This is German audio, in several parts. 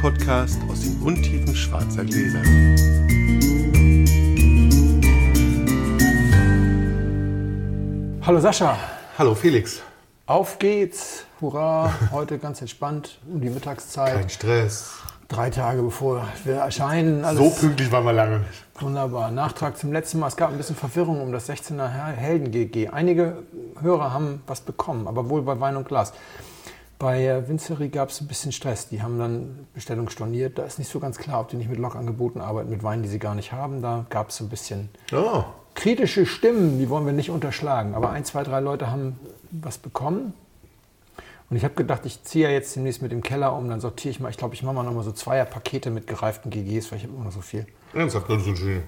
Podcast aus den Untiefen schwarzer Gläser. Hallo Sascha, Hallo Felix. auf geht's. Hurra, heute ganz entspannt um die Mittagszeit. Kein Stress. Drei Tage bevor wir erscheinen. Alles So pünktlich waren wir lange nicht. wunderbar. Nachtrag zum letzten Mal. Es gab ein bisschen Verwirrung um das 16er Hel- Helden-GG. Einige Hörer haben was bekommen, aber wohl bei Wein und Glas. Bei Vincery gab es ein bisschen Stress. Die haben dann Bestellung storniert. Da ist nicht so ganz klar, ob die nicht mit Lokangeboten arbeiten, mit Weinen, die sie gar nicht haben. Da gab es ein bisschen Oh, kritische Stimmen, die wollen wir nicht unterschlagen. Aber ein, zwei, drei Leute haben was bekommen. Und ich habe gedacht, ich ziehe ja jetzt demnächst mit dem Keller um, dann sortiere ich mal, ich glaube, ich mache mal nochmal so zweier Pakete mit gereiften GGs, weil ich habe immer noch so viel. ernsthaft, das ist so schön.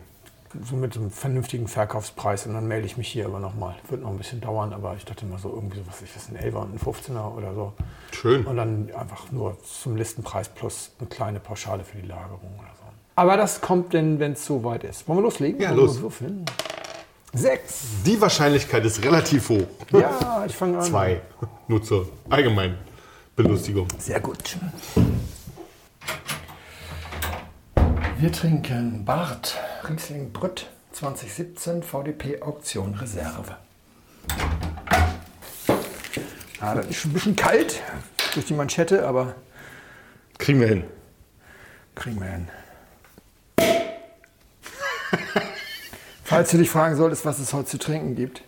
So mit einem vernünftigen Verkaufspreis und dann melde ich mich hier aber nochmal. Wird noch ein bisschen dauern, aber ich dachte mal so irgendwie so, was ist das, ein 11er und ein 15er oder so. Schön. Und dann einfach nur zum Listenpreis plus eine kleine Pauschale für die Lagerung oder so. Aber das kommt denn, wenn es soweit ist. Wollen wir loslegen? Ja, Wollen wir los. würfeln? Sechs. Die Wahrscheinlichkeit ist relativ hoch. Ja, ich fange an. Zwei. Nur zur allgemeinen Belustigung. Sehr gut. Wir trinken Bart Riesling Brütt 2017 VDP Auktion Reserve. Ja, das ist schon ein bisschen kalt durch die Manschette, aber Kriegen wir hin. kriegen wir hin. Falls du dich fragen solltest, was es heute zu trinken gibt.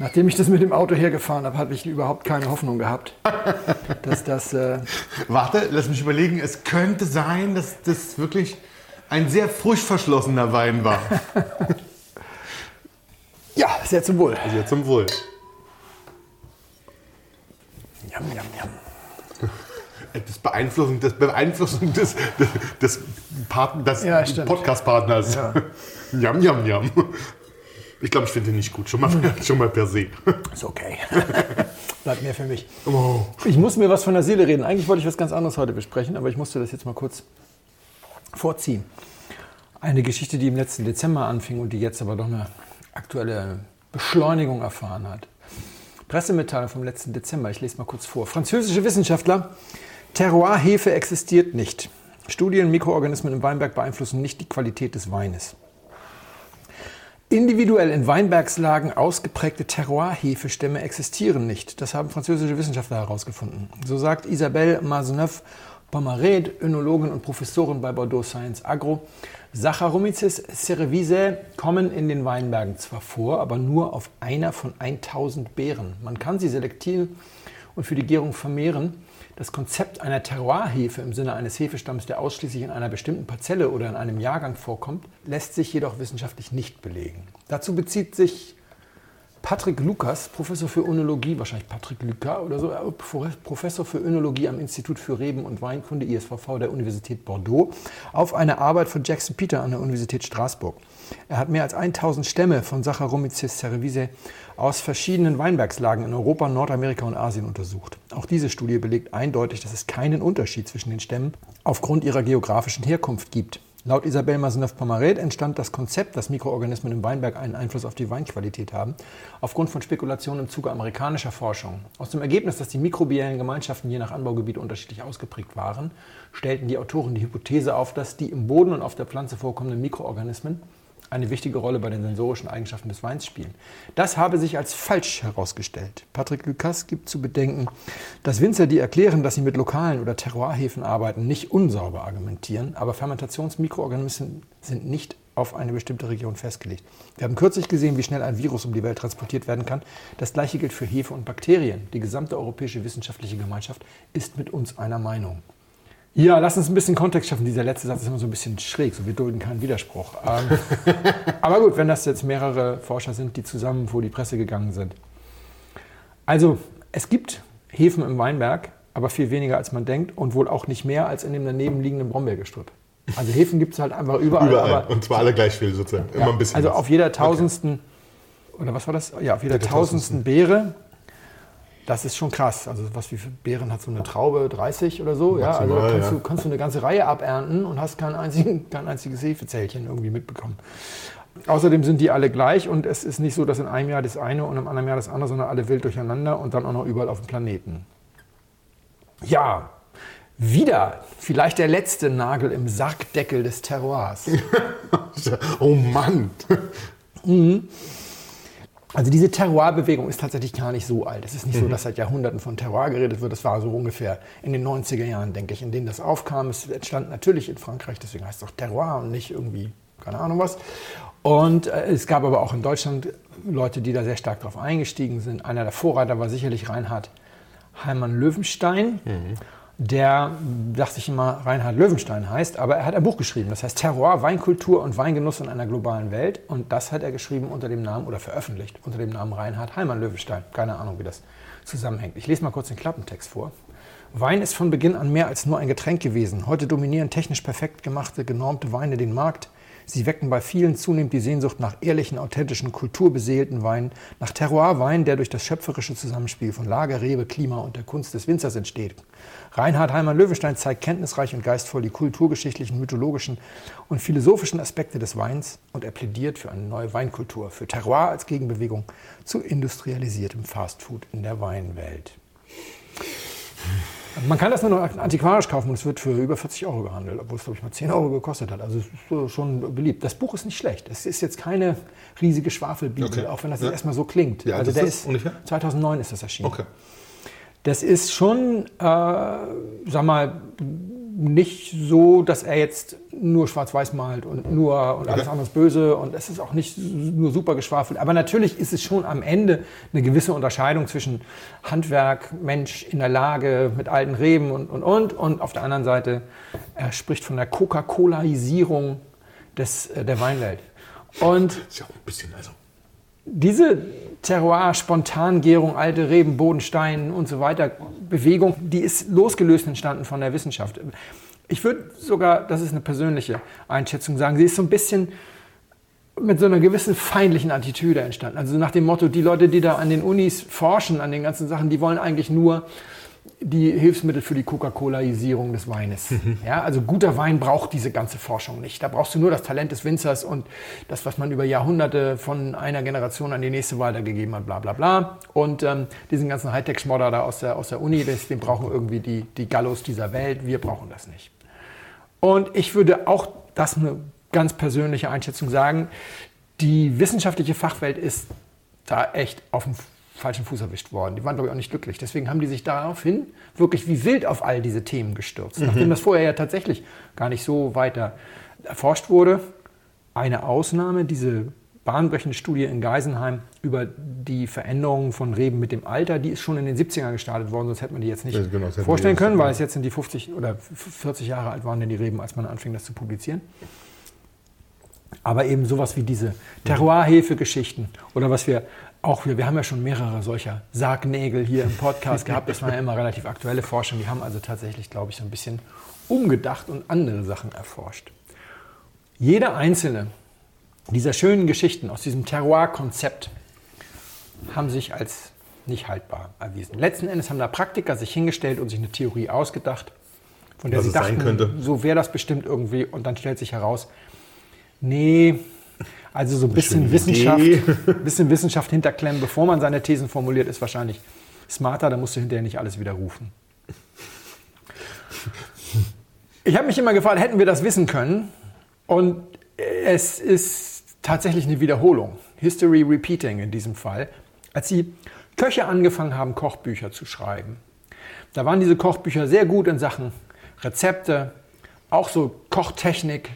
Nachdem ich das mit dem Auto hergefahren habe, habe ich überhaupt keine Hoffnung gehabt, dass das äh, Warte, lass mich überlegen. Es könnte sein, dass das wirklich ein sehr furchtverschlossener Wein war. ja sehr zum Wohl. Also zum Wohl. Jam, jam, jam. Das Beeinflussen, das Beeinflussen des, des, des, Part, des Ja. Podcast-Partners. Ja. Jam, jam, jam. Ich glaube, ich finde den nicht gut. Schon mal, schon mal per se. Ist okay. Bleibt mehr für mich. Oh. Ich muss mir was von der Seele reden. Eigentlich wollte ich was ganz anderes heute besprechen, aber ich musste das jetzt mal kurz vorziehen. Eine Geschichte, die im letzten Dezember anfing und die jetzt aber doch eine aktuelle Beschleunigung erfahren hat. Pressemitteilung vom letzten Dezember. Ich lese mal kurz vor. Französische Wissenschaftler. Terroir-Hefe existiert nicht. Studien Mikroorganismen im Weinberg beeinflussen nicht die Qualität des Weines. Individuell in Weinbergslagen ausgeprägte Terroir-Hefestämme existieren nicht. Das haben französische Wissenschaftler herausgefunden. So sagt Isabelle Mazeneuve-Pomaret, Önologin und Professorin bei Bordeaux Science Agro. Saccharomyces cerevisiae kommen in den Weinbergen zwar vor, aber nur auf einer von 1000 Beeren. Man kann sie selektieren und für die Gärung vermehren. Das Konzept einer Terroirhefe im Sinne eines Hefestamms, der ausschließlich in einer bestimmten Parzelle oder in einem Jahrgang vorkommt, lässt sich jedoch wissenschaftlich nicht belegen. Dazu bezieht sich Patrick Lukas, Professor für Önologie, wahrscheinlich Patrick Lucas oder so, äh, Professor für Önologie am Institut für Reben- und Weinkunde ISVV der Universität Bordeaux, auf eine Arbeit von Jackson Peter an der Universität Straßburg. Er hat mehr als 1000 Stämme von Saccharomyces cerevisiae aus verschiedenen Weinbergslagen in Europa, Nordamerika und Asien untersucht. Auch diese Studie belegt eindeutig, dass es keinen Unterschied zwischen den Stämmen aufgrund ihrer geografischen Herkunft gibt. Laut Isabelle Mazeneuve-Pomaret entstand das Konzept, dass Mikroorganismen im Weinberg einen Einfluss auf die Weinqualität haben, aufgrund von Spekulationen im Zuge amerikanischer Forschung. Aus dem Ergebnis, dass die mikrobiellen Gemeinschaften je nach Anbaugebiet unterschiedlich ausgeprägt waren, stellten die Autoren die Hypothese auf, dass die im Boden und auf der Pflanze vorkommenden Mikroorganismen eine wichtige Rolle bei den sensorischen Eigenschaften des Weins spielen. Das habe sich als falsch herausgestellt. Patrick Lucas gibt zu bedenken, dass Winzer, die erklären, dass sie mit lokalen oder Terroirhefen arbeiten, nicht unsauber argumentieren, aber Fermentationsmikroorganismen sind nicht auf eine bestimmte Region festgelegt. Wir haben kürzlich gesehen, wie schnell ein Virus um die Welt transportiert werden kann. Das gleiche gilt für Hefe und Bakterien. Die gesamte europäische wissenschaftliche Gemeinschaft ist mit uns einer Meinung. Ja, lass uns ein bisschen Kontext schaffen. Dieser letzte Satz ist immer so ein bisschen schräg, so wir dulden keinen Widerspruch. Ähm, aber gut, wenn das jetzt mehrere Forscher sind, die zusammen vor die Presse gegangen sind. Also, es gibt Hefen im Weinberg, aber viel weniger als man denkt und wohl auch nicht mehr als in dem daneben liegenden Brombeergestrüpp. Also Hefen gibt es halt einfach überall. Überall. Und zwar alle gleich viel sozusagen. Immer ja, ein bisschen. also auf jeder tausendsten, oder was war das? Ja, auf jeder Jeder tausendsten Beere Das ist schon krass. Also was wie Beeren hat so eine Traube? 30 oder so? ja, also Maximal, kannst, ja. Du, kannst du eine ganze Reihe abernten und hast kein, einzigen, kein einziges Hefezellchen irgendwie mitbekommen. Außerdem sind die alle gleich und es ist nicht so, dass in einem Jahr das eine und im anderen Jahr das andere, sondern alle wild durcheinander und dann auch noch überall auf dem Planeten. Ja, Wieder, vielleicht der letzte Nagel im Sargdeckel des Terroirs. oh Mann. Also diese Terroirbewegung ist tatsächlich gar nicht so alt. Es ist nicht so, dass seit Jahrhunderten von Terroir geredet wird. Das war so ungefähr in den 90er Jahren, denke ich, in denen das aufkam. Es entstand natürlich in Frankreich, deswegen heißt es auch Terroir und nicht irgendwie, keine Ahnung was. Und äh, es gab aber auch in Deutschland Leute, die da sehr stark drauf eingestiegen sind. Einer der Vorreiter war sicherlich Reinhard Heimann Löwenstein. Der dachte ich immer, Reinhard Löwenstein heißt, aber er hat ein Buch geschrieben, das heißt Terror, Weinkultur und Weingenuss in einer globalen Welt. Und das hat er geschrieben unter dem Namen oder veröffentlicht unter dem Namen Reinhard Heimann Löwenstein. Keine Ahnung, wie das zusammenhängt. Ich lese mal kurz den Klappentext vor. Wein ist von Beginn an mehr als nur ein Getränk gewesen. Heute dominieren technisch perfekt gemachte, genormte Weine den Markt. Sie wecken bei vielen zunehmend die Sehnsucht nach ehrlichen, authentischen, kulturbeseelten Weinen, nach Terroirwein, der durch das schöpferische Zusammenspiel von Lager, Rebe, Klima und der Kunst des Winzers entsteht. Reinhard Heimann Löwenstein zeigt kenntnisreich und geistvoll die kulturgeschichtlichen, mythologischen und philosophischen Aspekte des Weins und er plädiert für eine neue Weinkultur, für Terroir als Gegenbewegung zu industrialisiertem Fastfood in der Weinwelt. Man kann das nur noch antiquarisch kaufen und es wird für über 40 Euro gehandelt, obwohl es, glaube ich, mal 10 Euro gekostet hat. Also es ist schon beliebt. Das Buch ist nicht schlecht. Es ist jetzt keine riesige Schwafelbibel, Okay. auch wenn das Ja. jetzt erstmal so klingt. Ja, also das der ist ist ungefähr? 2009 ist das erschienen. Okay. Das ist schon, äh, sag mal, nicht so, dass er jetzt nur schwarz-weiß malt und nur und alles Okay. andere ist böse und es ist auch nicht nur super geschwafelt. Aber natürlich ist es schon am Ende eine gewisse Unterscheidung zwischen Handwerk, Mensch in der Lage mit alten Reben und und und und auf der anderen Seite er spricht von der Coca-Colaisierung des äh, der Weinwelt. Und Ist ja auch ein bisschen, also. Diese Terroir, Spontangärung, alte Reben, Bodenstein und so weiter, Bewegung, die ist losgelöst entstanden von der Wissenschaft. Ich würde sogar, das ist eine persönliche Einschätzung, sagen, sie ist so ein bisschen mit so einer gewissen feindlichen Attitüde entstanden. Also nach dem Motto, die Leute, die da an den Unis forschen, an den ganzen Sachen, die wollen eigentlich nur die Hilfsmittel für die Coca-Colaisierung des Weines. Ja, also guter Wein braucht diese ganze Forschung nicht. Da brauchst du nur das Talent des Winzers und das, was man über Jahrhunderte von einer Generation an die nächste weitergegeben hat, bla bla bla. Und ähm, diesen ganzen Hightech-Schmodder da aus der, aus der Uni, das, den brauchen irgendwie die, die Gallos dieser Welt. Wir brauchen das nicht. Und ich würde auch das eine ganz persönliche Einschätzung sagen. Die wissenschaftliche Fachwelt ist da echt auf dem falschen Fuß erwischt worden. Die waren, glaube ich, auch nicht glücklich. Deswegen haben die sich daraufhin wirklich wie wild auf all diese Themen gestürzt. Nachdem das vorher ja tatsächlich gar nicht so weiter erforscht wurde. Eine Ausnahme, diese bahnbrechende Studie in Geisenheim über die Veränderungen von Reben mit dem Alter, die ist schon in den 70ern gestartet worden, sonst hätte man die jetzt nicht Ja, genau, vorstellen können, weil es jetzt sind die 50 oder 40 Jahre alt waren denn die Reben, als man anfing, das zu publizieren. Aber eben sowas wie diese Terroirhefe-Geschichten oder was wir auch, wir, wir haben ja schon mehrere solcher Sargnägel hier im Podcast gehabt, das war ja immer relativ aktuelle Forschung, die haben also tatsächlich, glaube ich, so ein bisschen umgedacht und andere Sachen erforscht. Jede einzelne dieser schönen Geschichten aus diesem Terroir-Konzept haben sich als nicht haltbar erwiesen. Letzten Endes haben da Praktiker sich hingestellt und sich eine Theorie ausgedacht, von der Was sie dachten, könnte. so wäre das bestimmt irgendwie. Und dann stellt sich heraus, nee, also so ein bisschen Wissenschaft, bisschen Wissenschaft hinterklemmen, bevor man seine Thesen formuliert, ist wahrscheinlich smarter. Da musst du hinterher nicht alles widerrufen. Ich habe mich immer gefragt, hätten wir das wissen können? Und es ist tatsächlich eine Wiederholung. History repeating in diesem Fall. Als die Köche angefangen haben, Kochbücher zu schreiben, da waren diese Kochbücher sehr gut in Sachen Rezepte, auch so Kochtechnik,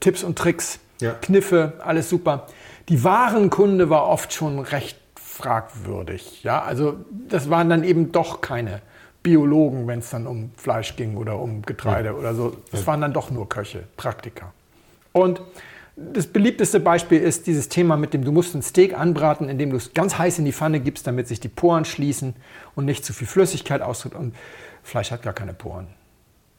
Tipps und Tricks, Ja. Kniffe, alles super. Die Warenkunde war oft schon recht fragwürdig. Ja, also das waren dann eben doch keine Biologen, wenn es dann um Fleisch ging oder um Getreide oder so. Das waren dann doch nur Köche, Praktiker. Und das beliebteste Beispiel ist dieses Thema mit dem, du musst ein Steak anbraten, indem du es ganz heiß in die Pfanne gibst, damit sich die Poren schließen und nicht zu viel Flüssigkeit austritt. Und Fleisch hat gar keine Poren.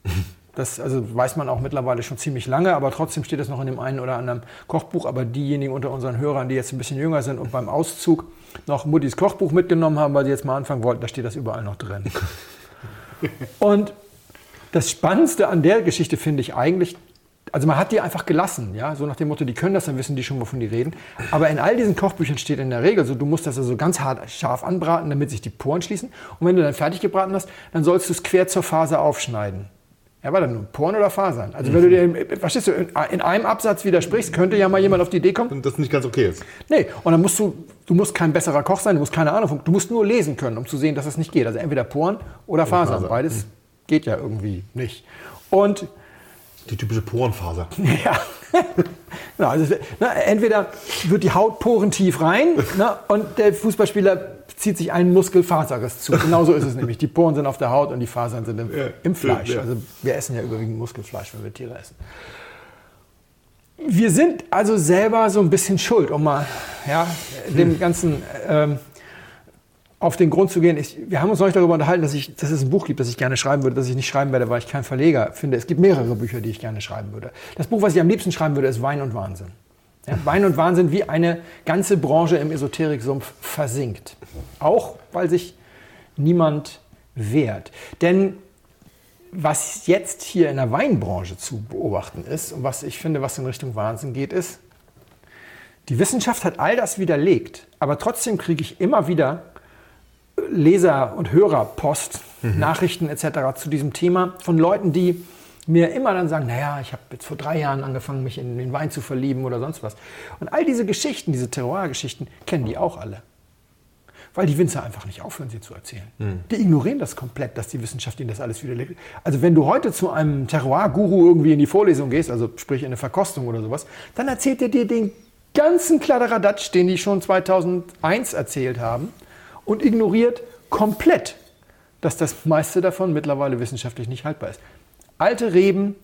Das also weiß man auch mittlerweile schon ziemlich lange, aber trotzdem steht das noch in dem einen oder anderen Kochbuch. Aber diejenigen unter unseren Hörern, die jetzt ein bisschen jünger sind und beim Auszug noch Muttis Kochbuch mitgenommen haben, weil sie jetzt mal anfangen wollten, da steht das überall noch drin. Und das Spannendste an der Geschichte finde ich eigentlich, also man hat die einfach gelassen, ja, so nach dem Motto, die können das, dann wissen die schon, wovon die reden. Aber in all diesen Kochbüchern steht in der Regel so, du musst das also ganz hart scharf anbraten, damit sich die Poren schließen. Und wenn du dann fertig gebraten hast, dann sollst du es quer zur Faser aufschneiden. Ja, war dann nur Poren oder Fasern? Also wenn du dir, verstehst du, in einem Absatz widersprichst, könnte ja mal jemand auf die Idee kommen. Und das nicht ganz okay ist. Nee, und dann musst du, du musst kein besserer Koch sein, du musst keine Ahnung, du musst nur lesen können, um zu sehen, dass es nicht geht. Also entweder Poren oder Fasern. Faser. Beides geht ja irgendwie nicht. Und Die typische Porenfaser. ja. genau, also, na, entweder wird die Haut porentief rein na, und der Fußballspieler zieht sich einen Muskelfaserriss zu. Genauso ist es nämlich. Die Poren sind auf der Haut und die Fasern sind im, Ja. im Fleisch. Ja. Also wir essen ja überwiegend Muskelfleisch, wenn wir Tiere essen. Wir sind also selber so ein bisschen schuld, um mal ja, dem Ganzen ähm, auf den Grund zu gehen. Ich, wir haben uns neulich darüber unterhalten, dass, ich, dass es ein Buch gibt, das ich gerne schreiben würde, das ich nicht schreiben werde, weil ich kein Verleger finde. Es gibt mehrere Bücher, die ich gerne schreiben würde. Das Buch, was ich am liebsten schreiben würde, ist Wein und Wahnsinn. Ja, Wein und Wahnsinn, wie eine ganze Branche im Esoteriksumpf versinkt. Auch weil sich niemand wehrt. Denn was jetzt hier in der Weinbranche zu beobachten ist und was ich finde, was in Richtung Wahnsinn geht, ist, die Wissenschaft hat all das widerlegt, aber trotzdem kriege ich immer wieder Leser- und Hörerpost, Nachrichten etc. zu diesem Thema von Leuten, die mir immer dann sagen, naja, ich habe jetzt vor drei Jahren angefangen, mich in den Wein zu verlieben oder sonst was. Und all diese Geschichten, diese Terroir-Geschichten, kennen die auch alle. Weil die Winzer einfach nicht aufhören, sie zu erzählen. Die ignorieren das komplett, dass die Wissenschaft ihnen das alles widerlegt. Also wenn du heute zu einem Terroir-Guru irgendwie in die Vorlesung gehst, also sprich in eine Verkostung oder sowas, dann erzählt er dir den ganzen Kladderadatsch, den die schon 2001 erzählt haben und ignoriert komplett, dass das meiste davon mittlerweile wissenschaftlich nicht haltbar ist. Alte Reben,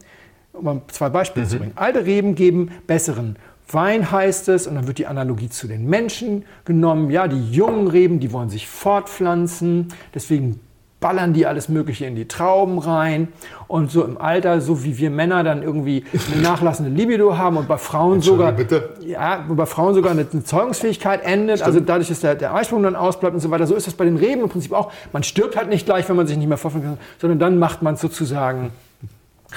um zwei Beispiele zu bringen, alte Reben geben besseren Wein, heißt es, und dann wird die Analogie zu den Menschen genommen. Ja, die jungen Reben, die wollen sich fortpflanzen, deswegen ballern die alles Mögliche in die Trauben rein. Und so im Alter, so wie wir Männer dann irgendwie eine nachlassende Libido haben und bei Frauen sogar, bitte. ja, bei Frauen sogar eine, eine Zeugungsfähigkeit endet, also dadurch, dass der, der Eisprung dann ausbleibt und so weiter. So ist das bei den Reben im Prinzip auch. Man stirbt halt nicht gleich, wenn man sich nicht mehr vorstellen kann, sondern dann macht man sozusagen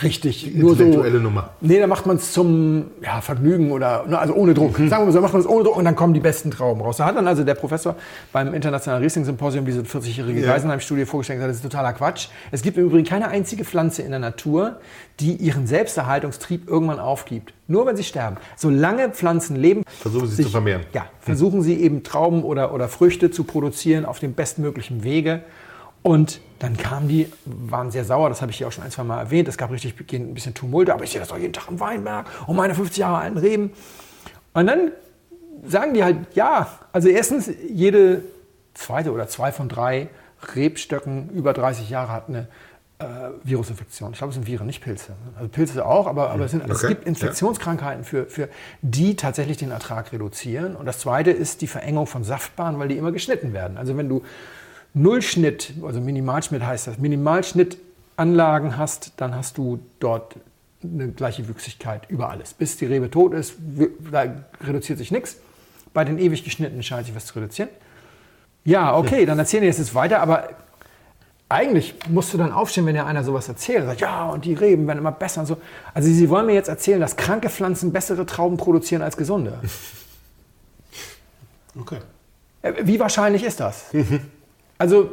richtig. Nur so, intellektuelle Nummer. Nee, da macht man es zum ja, Vergnügen oder ne, also ohne Druck. Sagen wir mal so, macht man es ohne Druck und dann kommen die besten Trauben raus. Da hat dann also der Professor beim Internationalen Riesling-Symposium diese 40-jährige Ja. Geisenheim-Studie vorgestellt und gesagt, das ist totaler Quatsch. Es gibt im Übrigen keine einzige Pflanze in der Natur, die ihren Selbsterhaltungstrieb irgendwann aufgibt. Nur wenn sie sterben. Solange Pflanzen leben, Versuchen sie sich zu vermehren. ja, versuchen sie eben Trauben oder, oder Früchte zu produzieren auf dem bestmöglichen Wege. Und dann kamen die, waren sehr sauer, das habe ich hier auch schon ein, zwei Mal erwähnt. Es gab richtig ein bisschen Tumulte, aber ich sehe das doch jeden Tag im Weinberg und meine 50 Jahre alten Reben. Und dann sagen die halt, ja, also erstens, jede zweite oder zwei von drei Rebstöcken über 30 Jahre hat eine äh, Virusinfektion. Ich glaube, es sind Viren, nicht Pilze. Also Pilze auch, aber, aber es, sind, es Okay, gibt Infektionskrankheiten, für, für die tatsächlich den Ertrag reduzieren. Und das zweite ist die Verengung von Saftbahnen, weil die immer geschnitten werden. Also wenn du Nullschnitt, also Minimalschnitt heißt das, Minimalschnittanlagen hast, dann hast du dort eine gleiche Wüchsigkeit über alles. Bis die Rebe tot ist, da reduziert sich nichts. Bei den ewig geschnittenen scheint sich was zu reduzieren. Ja, okay, dann erzählen die jetzt jetzt weiter, aber eigentlich musst du dann aufstehen, wenn dir einer sowas erzählt. Sagt, ja, und die Reben werden immer besser und so. Also sie wollen mir jetzt erzählen, dass kranke Pflanzen bessere Trauben produzieren als gesunde. Okay. Äh, Wie wahrscheinlich ist das? Also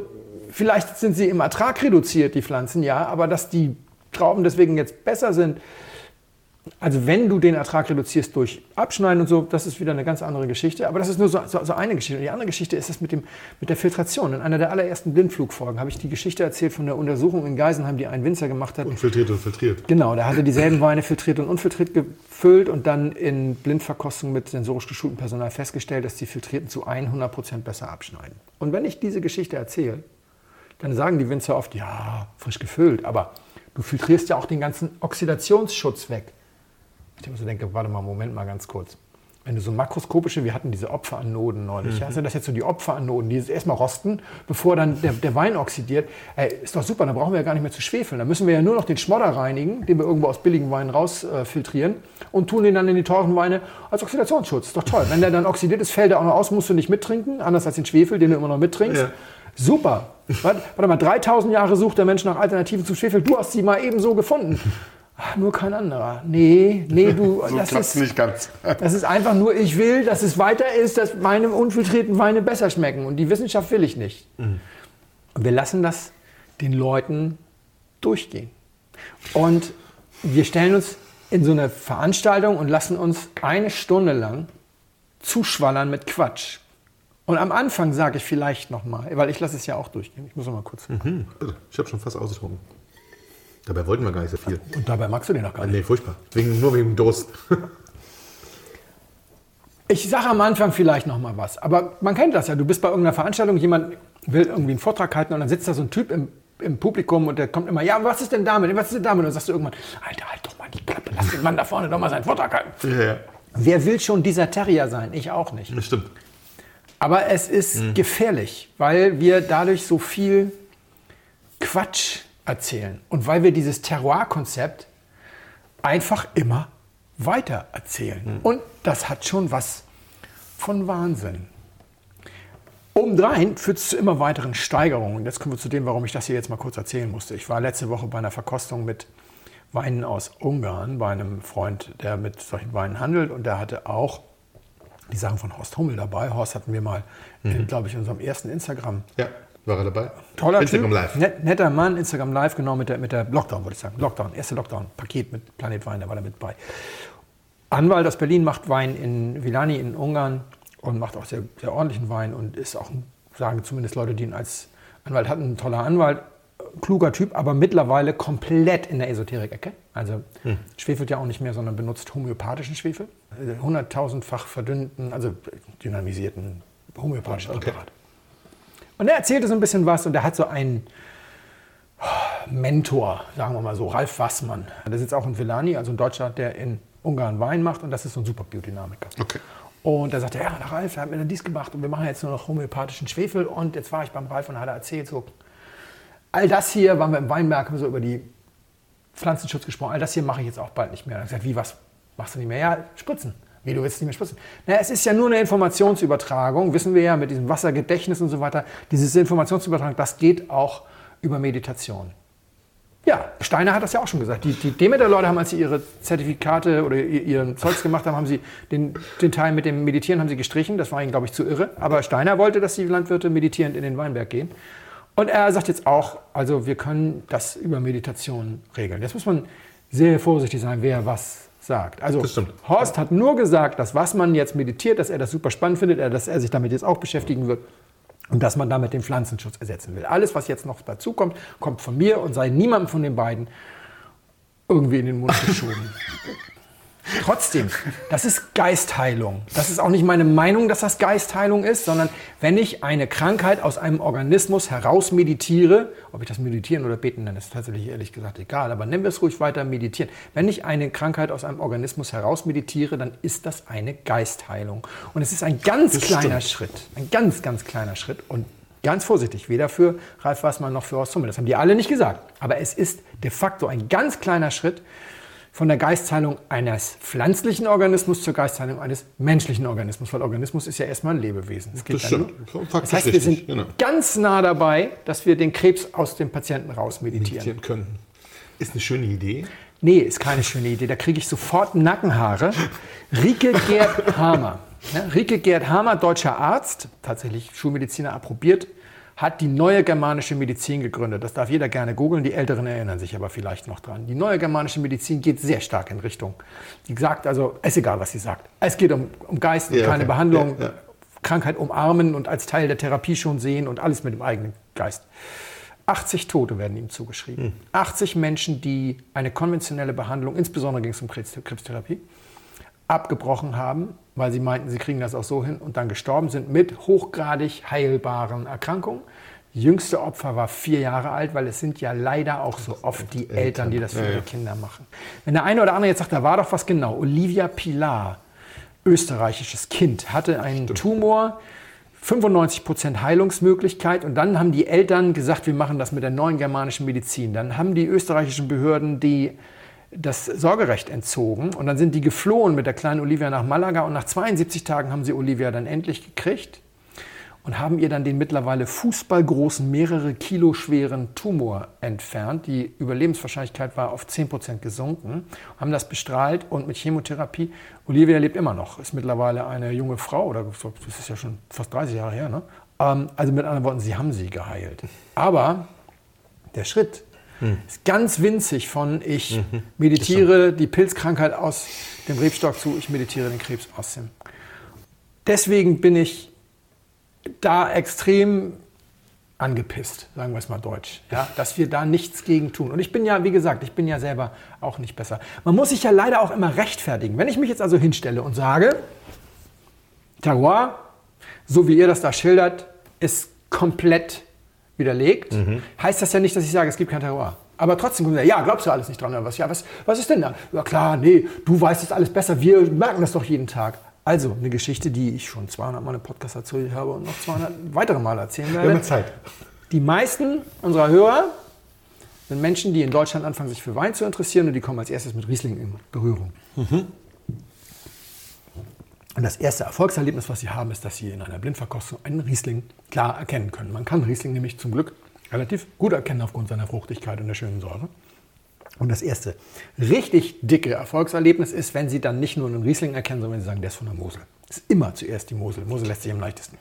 vielleicht sind sie im Ertrag reduziert, die Pflanzen, ja, aber dass die Trauben deswegen jetzt besser sind. Also wenn du den Ertrag reduzierst durch Abschneiden und so, das ist wieder eine ganz andere Geschichte. Aber das ist nur so, so, so eine Geschichte. Und die andere Geschichte ist das mit, dem, mit der Filtration. In einer der allerersten Blindflugfolgen habe ich die Geschichte erzählt von der Untersuchung in Geisenheim, die ein Winzer gemacht hat. Unfiltriert und filtriert. Genau, der hatte dieselben Weine filtriert und unfiltriert gefüllt und dann in Blindverkostung mit sensorisch geschultem Personal festgestellt, dass die Filtrierten zu 100% besser abschneiden. Und wenn ich diese Geschichte erzähle, dann sagen die Winzer oft, ja, frisch gefüllt, aber du filtrierst ja auch den ganzen Oxidationsschutz weg. Ich immer so denke, warte mal, Moment mal ganz kurz. Wenn du so makroskopische, wir hatten diese Opferanoden neulich, ja, sind das jetzt so die Opferanoden, die erstmal rosten, bevor dann der, der Wein oxidiert. Ey, ist doch super, dann brauchen wir ja gar nicht mehr zu schwefeln. Dann müssen wir ja nur noch den Schmodder reinigen, den wir irgendwo aus billigen Weinen rausfiltrieren äh, und tun den dann in die teuren Weine als Oxidationsschutz. Ist doch toll. Wenn der dann oxidiert ist, fällt er auch noch aus, musst du nicht mittrinken, anders als den Schwefel, den du immer noch mittrinkst. Ja. Super. Warte, warte mal, 3000 Jahre sucht der Mensch nach Alternativen zum Schwefel. Du hast sie mal eben so gefunden. Ach, nur kein anderer. Nee, nee, du, So das, ist, nicht ganz. das ist einfach nur, ich will, dass es weiter ist, dass meine unfiltrierten Weine besser schmecken. Und die Wissenschaft will ich nicht. Und wir lassen das den Leuten durchgehen. Und wir stellen uns in so eine Veranstaltung und lassen uns eine Stunde lang zuschwallern mit Quatsch. Und am Anfang sage ich vielleicht noch mal, weil ich lasse es ja auch durchgehen. Ich muss noch mal kurz. Hm, bitte. Ich habe schon fast ausgetrunken. Dabei wollten wir gar nicht so viel. Und dabei magst du den noch gar nicht. Nee, furchtbar. Wegen, nur wegen Durst. Ich sage am Anfang vielleicht noch mal was, aber man kennt das ja. Du bist bei irgendeiner Veranstaltung, jemand will irgendwie einen Vortrag halten und dann sitzt da so ein Typ im, im Publikum und der kommt immer, ja, was ist denn damit? Was ist denn damit? Und dann sagst du irgendwann, Alter, halt doch mal die Klappe, lass den Mann da vorne doch mal seinen Vortrag halten. ja, ja. Wer will schon dieser Terrier sein? Ich auch nicht. Das stimmt. Aber es ist gefährlich, weil wir dadurch so viel Quatsch erzählen und weil wir dieses Terroir-Konzept einfach immer weiter erzählen. Und das hat schon was von Wahnsinn. Obendrein führt es zu immer weiteren Steigerungen. Jetzt kommen wir zu dem, warum ich das hier jetzt mal kurz erzählen musste. Ich war letzte Woche bei einer Verkostung mit Weinen aus Ungarn, bei einem Freund, der mit solchen Weinen handelt. Und der hatte auch die Sachen von Horst Hummel dabei. Horst hatten wir mal, glaube ich, in unserem ersten Instagram. Ja, war er dabei? Toller Instagram typ. Live. Net, netter Mann, Instagram Live, genau mit der, mit der Lockdown, würde ich sagen. Lockdown, erste Lockdown-Paket mit Planet Wein, da war er mit bei. Anwalt aus Berlin macht Wein in Villani in Ungarn und macht auch sehr, sehr ordentlichen Wein und ist auch, sagen zumindest Leute, die ihn als Anwalt hatten, ein toller Anwalt, kluger Typ, aber mittlerweile komplett in der Esoterik-Ecke. Also schwefelt ja auch nicht mehr, sondern benutzt homöopathischen Schwefel. Hunderttausendfach verdünnten, also dynamisierten homöopathischen Okay. Präparat. Und er erzählte so ein bisschen was und er hat so einen Mentor, sagen wir mal so, Ralf Wassmann. Der sitzt auch in Villani, also ein Deutscher, der in Ungarn Wein macht und das ist so ein super Biodynamiker. Okay. Und da sagte er, ja, der Ralf, der hat mir dann dies gemacht und wir machen jetzt nur noch homöopathischen Schwefel. Und jetzt war ich beim Ralf und hat er erzählt, so, all das hier, waren wir im Weinberg, haben so über die Pflanzenschutz gesprochen, all das hier mache ich jetzt auch bald nicht mehr. Er hat gesagt, wie, was machst du nicht mehr? Ja, spritzen. Wie, du willst nicht mehr spritzen? Na, es ist ja nur eine Informationsübertragung, wissen wir ja, mit diesem Wassergedächtnis und so weiter. Diese Informationsübertragung, das geht auch über Meditation. Ja, Steiner hat das ja auch schon gesagt. Die, die Demeter-Leute haben, als sie ihre Zertifikate oder ihr- ihren Zeugs gemacht haben, haben sie den, den Teil mit dem Meditieren haben sie gestrichen. Das war ihnen, glaube ich, zu irre. Aber Steiner wollte, dass die Landwirte meditierend in den Weinberg gehen. Und er sagt jetzt auch, also wir können das über Meditation regeln. Jetzt muss man sehr vorsichtig sein, wer was sagt. Also. Horst hat nur gesagt, dass was man jetzt meditiert, dass er das super spannend findet, dass er sich damit jetzt auch beschäftigen wird und dass man damit den Pflanzenschutz ersetzen will. Alles, was jetzt noch dazu kommt, kommt von mir und sei niemandem von den beiden irgendwie in den Mund geschoben. Trotzdem, das ist Geistheilung. Das ist auch nicht meine Meinung, dass das Geistheilung ist, sondern wenn ich eine Krankheit aus einem Organismus heraus meditiere, ob ich das meditieren oder beten nenne, ist tatsächlich ehrlich gesagt egal, aber nennen wir es ruhig weiter meditieren. Wenn ich eine Krankheit aus einem Organismus heraus meditiere, dann ist das eine Geistheilung. Und es ist ein ganz Das kleiner stimmt. Schritt, ein ganz, ganz kleiner Schritt und ganz vorsichtig, weder für Ralf Wassmann noch für Horst Hummel. Das haben die alle nicht gesagt. Aber es ist de facto ein ganz kleiner Schritt, von der Geistheilung eines pflanzlichen Organismus zur Geistheilung eines menschlichen Organismus, weil Organismus ist ja erstmal ein Lebewesen. Das ja stimmt. Das heißt, wir sind genau. ganz nah dabei, dass wir den Krebs aus dem Patienten raus meditieren. Meditieren können. Ist eine schöne Idee. Nee, ist keine schöne Idee. Da kriege ich sofort Nackenhaare. Rike Gerd Hamer. Rike Gerd Hamer, deutscher Arzt, tatsächlich Schulmediziner approbiert, hat die neue germanische Medizin gegründet. Das darf jeder gerne googeln. Die Älteren erinnern sich aber vielleicht noch dran. Die neue germanische Medizin geht sehr stark in Richtung. Die sagt also, ist egal, was sie sagt. Es geht um, um Geist und Ja, keine okay. Behandlung. Ja, ja. Krankheit umarmen und als Teil der Therapie schon sehen und alles mit dem eigenen Geist. 80 Tote werden ihm zugeschrieben. 80 Menschen, die eine konventionelle Behandlung, insbesondere ging es um Krebs- Krebstherapie, abgebrochen haben, weil sie meinten, sie kriegen das auch so hin und dann gestorben sind mit hochgradig heilbaren Erkrankungen. Jüngste Opfer war vier Jahre alt, weil es sind ja leider auch so oft die Eltern, die das für ihre. Kinder machen. Wenn der eine oder andere jetzt sagt, da war doch was genau. Olivia Pilar, österreichisches Kind, hatte einen Tumor, 95% Heilungsmöglichkeit und dann haben die Eltern gesagt, wir machen das mit der neuen germanischen Medizin. Dann haben die österreichischen Behörden die das Sorgerecht entzogen und dann sind die geflohen mit der kleinen Olivia nach Malaga und nach 72 Tagen haben sie Olivia dann endlich gekriegt. und haben ihr dann den mittlerweile fußballgroßen, mehrere Kilo schweren Tumor entfernt. Die Überlebenswahrscheinlichkeit war auf 10% gesunken, haben das bestrahlt und mit Chemotherapie. Olivia lebt immer noch, ist mittlerweile eine junge Frau, oder das ist ja schon fast 30 Jahre her. Ne? Ähm, also mit anderen Worten, sie haben sie geheilt. Aber der Schritt hm. ist ganz winzig von ich mhm. meditiere die Pilzkrankheit aus dem Rebstock zu, ich meditiere den Krebs aus dem. Deswegen bin ich da extrem angepisst, sagen wir es mal deutsch, ja, dass wir da nichts gegen tun. Und ich bin ja, wie gesagt, ich bin ja selber auch nicht besser. Man muss sich ja leider auch immer rechtfertigen. Wenn ich mich jetzt also hinstelle und sage, Terroir, so wie ihr das da schildert, ist komplett widerlegt, mhm. heißt das ja nicht, dass ich sage, es gibt kein Terroir. Aber trotzdem ja, glaubst du alles nicht dran oder was? Ja, was, was ist denn da? Ja klar, nee, du weißt es alles besser, wir merken das doch jeden Tag. Also eine Geschichte, die ich schon 200 Mal im Podcast erzählt habe und noch 200 weitere Mal erzählen werde. Wir haben Zeit. Die meisten unserer Hörer sind Menschen, die in Deutschland anfangen, sich für Wein zu interessieren und die kommen als erstes mit Riesling in Berührung. Mhm. Und das erste Erfolgserlebnis, was sie haben, ist, dass sie in einer Blindverkostung einen Riesling klar erkennen können. Man kann Riesling nämlich zum Glück relativ gut erkennen aufgrund seiner Fruchtigkeit und der schönen Säure. Und das erste richtig dicke Erfolgserlebnis ist, wenn Sie dann nicht nur einen Riesling erkennen, sondern wenn Sie sagen, der ist von der Mosel. Das ist immer zuerst die Mosel. Mosel lässt sich am leichtesten.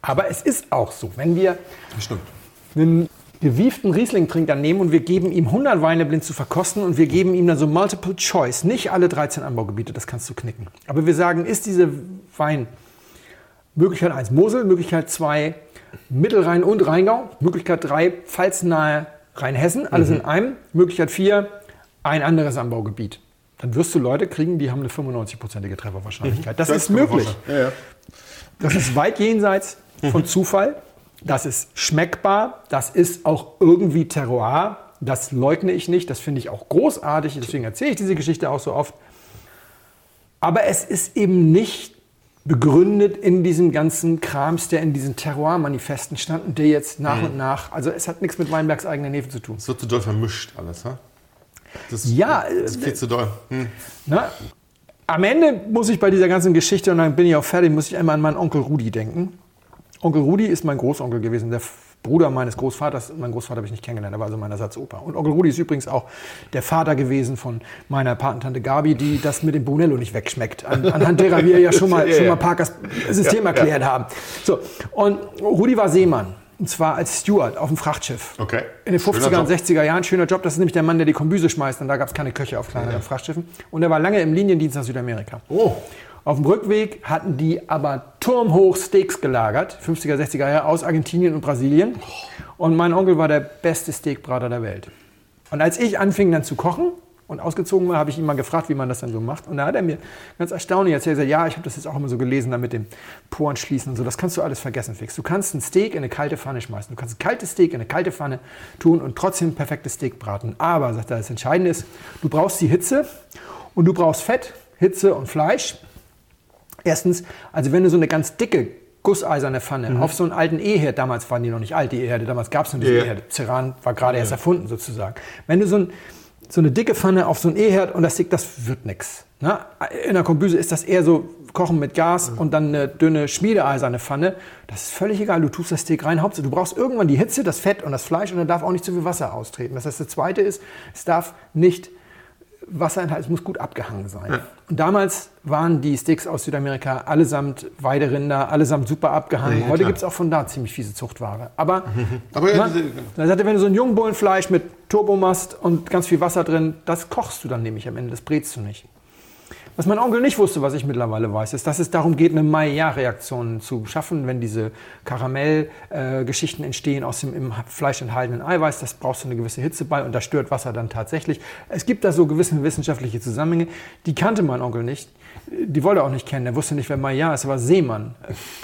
Aber es ist auch so, wenn wir einen gewieften Riesling-Trinker nehmen und wir geben ihm 100 Weine blind zu verkosten und wir geben ihm dann so Multiple Choice, nicht alle 13 Anbaugebiete, das kannst du knicken. Aber wir sagen, ist diese Wein Möglichkeit 1 Mosel, Möglichkeit 2 Mittelrhein und Rheingau, Möglichkeit 3 pfalznahe Rheinhessen, alles mhm. in einem. Möglichkeit 4, ein anderes Anbaugebiet. Dann wirst du Leute kriegen, die haben eine 95-prozentige Trefferwahrscheinlichkeit. Mhm. Das, das, ist möglich. Ja, ja. Das ist weit jenseits von mhm. Zufall. Das ist schmeckbar. Das ist auch irgendwie Terroir. Das leugne ich nicht. Das finde ich auch großartig. Deswegen erzähle ich diese Geschichte auch so oft. Aber es ist eben nicht begründet in diesem ganzen Krams, der in diesen Terroir-Manifesten stand und der jetzt nach mhm. und nach, also es hat nichts mit Weinbergs eigener Hefe zu tun. Es wird zu doll vermischt alles, ha? Das ja, ist viel zu doll. Hm. Na, am Ende muss ich bei dieser ganzen Geschichte, und dann bin ich auch fertig, muss ich einmal an meinen Onkel Rudi denken. Onkel Rudi ist mein Großonkel gewesen, der Bruder meines Großvaters. Mein Großvater habe ich nicht kennengelernt, er war also mein Ersatzopa. Und Onkel Rudi ist übrigens auch der Vater gewesen von meiner Patentante Gabi, die das mit dem Brunello nicht wegschmeckt. An, anhand derer wir ja schon mal, ja, schon mal Parkers System ja, erklärt ja. haben. So, und Rudi war Seemann. Und zwar als Steward auf dem Frachtschiff. Okay. In den 50er und 60er Jahren. Schöner Job. Das ist nämlich der Mann, der die Kombüse schmeißt. Und da gab es keine Köche auf kleineren Frachtschiffen. Und er war lange im Liniendienst nach Südamerika. Oh. Auf dem Rückweg hatten die aber turmhoch Steaks gelagert, 50er, 60er Jahre, aus Argentinien und Brasilien. Und mein Onkel war der beste Steakbrater der Welt. Und als ich anfing dann zu kochen und ausgezogen war, habe ich ihn mal gefragt, wie man das dann so macht. Und da hat er mir ganz erstaunlich erzählt, gesagt, ja, ich habe das jetzt auch immer so gelesen, da mit dem Poren schließen und so. Das kannst du alles vergessen, Fix. Du kannst ein Steak in eine kalte Pfanne schmeißen. Du kannst ein kaltes Steak in eine kalte Pfanne tun und trotzdem ein perfektes Steak braten. Aber, sagt er, das Entscheidende ist, du brauchst die Hitze und du brauchst Fett, Hitze und Fleisch. Erstens, also wenn du so eine ganz dicke gusseiserne Pfanne mhm. auf so einen alten E-Herd, damals waren die noch nicht alt, die E-Herde, damals gab es noch diese ja. E-Herde, Ceran war gerade ja. erst erfunden sozusagen. Wenn du so, ein, so eine dicke Pfanne auf so einen E-Herd und das Steak, das wird nichts. Ne? In der Kombüse ist das eher so Kochen mit Gas mhm. und dann eine dünne schmiedeeiserne Pfanne. Das ist völlig egal, du tust das Steak rein. Hauptsache, du brauchst irgendwann die Hitze, das Fett und das Fleisch und dann darf auch nicht zu viel Wasser austreten. Das heißt, das Zweite ist, es darf nicht Wassereinhalt, es muss gut abgehangen sein. Ja. Und damals waren die Steaks aus Südamerika allesamt Weiderinder, allesamt super abgehangen. Ja, Heute gibt es auch von da ziemlich fiese Zuchtware. Aber, Aber ja, man, dann sagte, wenn du so ein Jungbullenfleisch mit Turbomast und ganz viel Wasser drin, das kochst du dann nämlich am Ende, das brätst du nicht. Was mein Onkel nicht wusste, was ich mittlerweile weiß, ist, dass es darum geht, eine Maillard-Reaktion zu schaffen, wenn diese Karamellgeschichten entstehen aus dem im Fleisch enthaltenen Eiweiß. Das brauchst du eine gewisse Hitze bei und da stört Wasser dann tatsächlich. Es gibt da so gewisse wissenschaftliche Zusammenhänge, die kannte mein Onkel nicht. Die wollte er auch nicht kennen. Er wusste nicht, wer Maillard ist. Er war Seemann.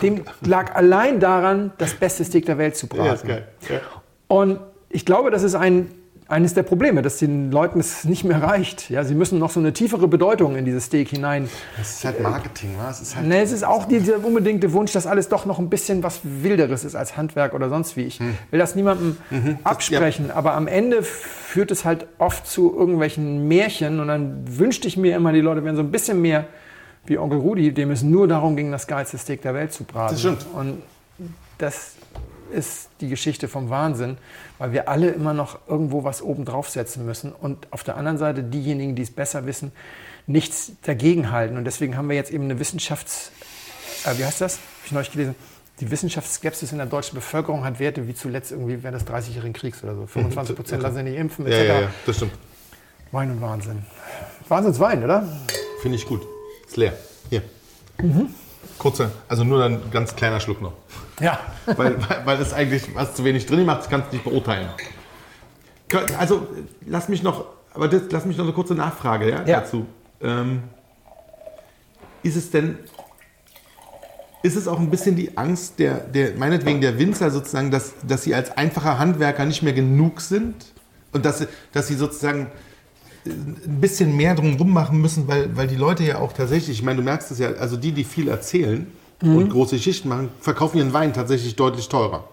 Dem lag allein daran, das beste Steak der Welt zu braten. Ja, ja. Und ich glaube, das ist ein eines der Probleme, dass den Leuten es nicht mehr reicht. Ja, sie müssen noch so eine tiefere Bedeutung in dieses Steak hinein. Das ist halt Marketing, was? Es ist, halt nee, es ist auch dieser unbedingte Wunsch, dass alles doch noch ein bisschen was Wilderes ist als Handwerk oder sonst wie. Ich hm. will das niemandem mhm. absprechen, ja. aber am Ende führt es halt oft zu irgendwelchen Märchen und dann wünschte ich mir immer, die Leute wären so ein bisschen mehr wie Onkel Rudi, dem es nur darum ging, das geilste Steak der Welt zu braten. Das stimmt. Und das ist die Geschichte vom Wahnsinn, weil wir alle immer noch irgendwo was oben draufsetzen müssen und auf der anderen Seite diejenigen, die es besser wissen, nichts dagegen halten. Und deswegen haben wir jetzt eben eine Wissenschafts... Äh, wie heißt das? Habe ich neulich gelesen. Die Wissenschaftsskepsis in der deutschen Bevölkerung hat Werte wie zuletzt irgendwie während des 30-jährigen Kriegs oder so. 25 Prozent lassen sich nicht impfen, etc. Ja, ja, ja, das stimmt. Wein und Wahnsinn. Wahnsinnswein, oder? Finde ich gut. Ist leer. Hier. Kurzer, also nur ein ganz kleiner Schluck noch. Ja. weil, weil, weil das eigentlich was zu wenig drin macht, das kannst du nicht beurteilen. Also lass mich noch, aber das, lass mich noch eine kurze Nachfrage ja, Ja. dazu. Ähm, ist es denn, ist es auch ein bisschen die Angst der, der meinetwegen der Winzer sozusagen, dass, dass sie als einfacher Handwerker nicht mehr genug sind und dass, dass sie sozusagen ein bisschen mehr drumherum machen müssen, weil, weil die Leute ja auch tatsächlich, ich meine, du merkst es ja, also die, die viel erzählen und große Geschichten machen, verkaufen ihren Wein tatsächlich deutlich teurer.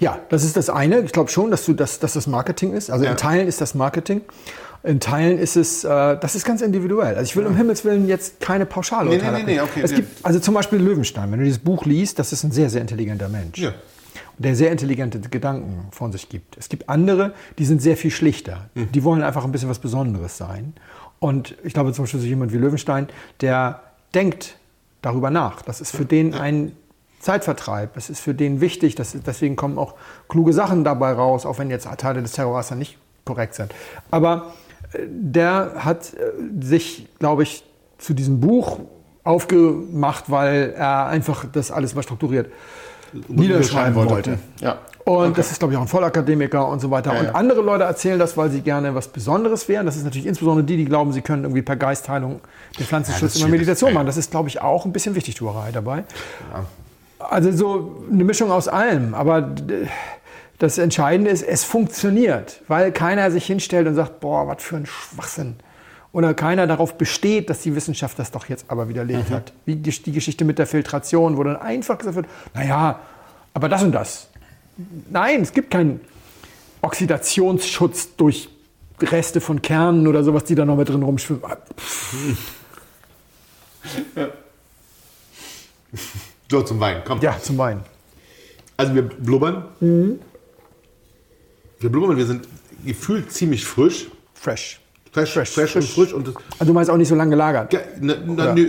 Ja, das ist das eine. Ich glaube schon, dass, du das, dass das Marketing ist. Also Ja. in Teilen ist das Marketing. In Teilen ist es, äh, das ist ganz individuell. Also ich will um Himmels Willen jetzt keine Pauschale Nee, nee, nee, nee, okay, Es ja. gibt, also zum Beispiel Löwenstein, wenn du dieses Buch liest, das ist ein sehr, sehr intelligenter Mensch. Ja. Der sehr intelligente Gedanken von sich gibt. Es gibt andere, die sind sehr viel schlichter. Hm. Die wollen einfach ein bisschen was Besonderes sein. Und ich glaube zum Beispiel so jemand wie Löwenstein, der denkt darüber nach. Das ist für den ein Zeitvertreib. Es ist für den wichtig. Das deswegen kommen auch kluge Sachen dabei raus, auch wenn jetzt Teile des Terroirs dann nicht korrekt sind. Aber äh, der hat äh, sich, glaube ich, zu diesem Buch aufgemacht, weil er einfach das alles mal strukturiert niederschreiben wollte. Ja. Und das ist, glaube ich, auch ein Vollakademiker und so weiter. Ja, und ja. andere Leute erzählen das, weil sie gerne was Besonderes wären. Das ist natürlich insbesondere die, die glauben, sie können irgendwie per Geistheilung den Pflanzenschutz Ja, immer schwierig. Meditation machen. Das ist, glaube ich, auch ein bisschen Wichtigtuerei dabei. Also so eine Mischung aus allem. Aber das Entscheidende ist, es funktioniert, weil keiner sich hinstellt und sagt, boah, was für ein Schwachsinn. Oder keiner darauf besteht, dass die Wissenschaft das doch jetzt aber widerlegt Mhm. hat. Wie die, die Geschichte mit der Filtration, wo dann einfach gesagt wird, naja, aber das und das. Nein, es gibt keinen Oxidationsschutz durch Reste von Kernen oder sowas, die da noch mit drin rumschwimmen. So, zum Wein, komm. Ja, zum Wein. Also wir blubbern. Wir blubbern, wir sind gefühlt ziemlich frisch. Fresh. Fresh, fresh, Fresh, und frisch. Und das, Also du meinst auch nicht so lange gelagert. ja, na, na, Ja. nee,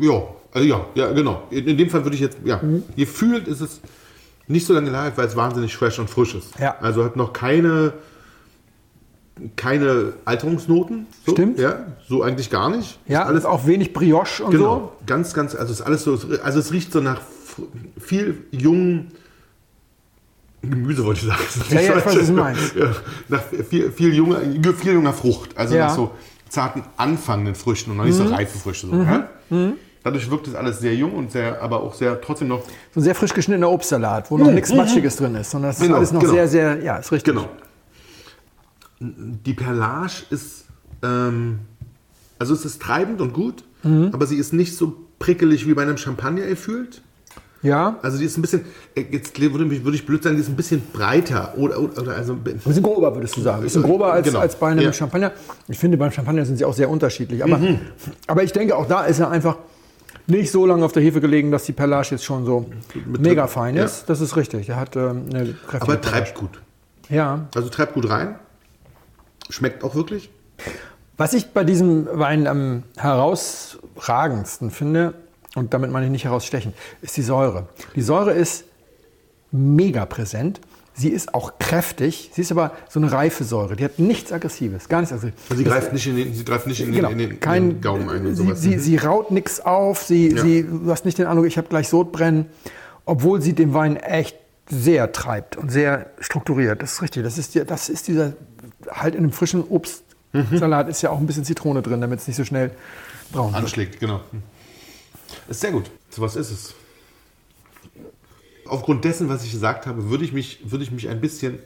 ja, also ja, ja, genau. In, in dem Fall würde ich jetzt, ja, Mhm. gefühlt ist es nicht so lange gelagert, weil es wahnsinnig fresh und frisch ist. Ja. Also hat noch keine, keine Alterungsnoten. So, Stimmt. Ja, so eigentlich gar nicht. Ja, Ist alles auch wenig Brioche und Genau, ganz, ganz, also es ist alles so, also es riecht so nach viel jungen Gemüse, wollte ich sagen. Das ist Ja, ja, ich weiß, was du meinst. Nach viel, viel, junger, viel junger Frucht, also Ja. Mhm. nach so zarten anfangenden Früchten und noch nicht so reife Früchte. So, ja? Dadurch wirkt es alles sehr jung und sehr, aber auch sehr, trotzdem noch, so. Ein sehr frisch geschnittener Obstsalat, wo noch nichts Matschiges drin ist, sondern das ist Genau, alles noch genau. sehr, sehr, ja, ist richtig. genau. Die Perlage ist, ähm, also es ist treibend und gut, Mhm. aber sie ist nicht so prickelig wie bei einem Champagner erfüllt. Ja, Also die ist ein bisschen, äh, jetzt würde, mich- würde ich blöd sagen, die ist ein bisschen breiter oder, oder, also ein bisschen grober, würdest du sagen. Ein bisschen grober als, Genau. als bei einem Ja. Champagner. Ich finde, beim Champagner sind sie auch sehr unterschiedlich. Aber, Mhm. aber ich denke, auch da ist er einfach nicht so lange auf der Hefe gelegen, dass die Perlage jetzt schon so mega fein ja. ist. Das ist richtig. Der hat ähm, eine kräftige aber Perlage. treibt gut. Ja. Also treibt gut rein. Schmeckt auch wirklich. Was ich bei diesem Wein am herausragendsten finde, und damit meine ich nicht herausstechen, ist die Säure. Die Säure ist mega präsent. Sie ist auch kräftig. Sie ist aber so eine reife Säure. Die hat nichts Aggressives, gar nichts Aggressives. Also sie Das- greift nicht in den, sie greift nicht in, Genau, den, in, den, kein, in den Gaumen ein und sie, sowas. sie, sie raut nichts auf, sie, Ja. sie, du hast nicht den Eindruck, ich habe gleich Sodbrennen, obwohl sie den Wein echt sehr treibt und sehr strukturiert. Das ist richtig. Das ist, das ist dieser, halt in einem frischen Obstsalat ist ja auch ein bisschen Zitrone drin, damit es nicht so schnell braun wird. anschlägt, genau. Ist sehr gut. So was ist es. Aufgrund dessen, was ich gesagt habe, würde ich mich, würde ich mich ein bisschen,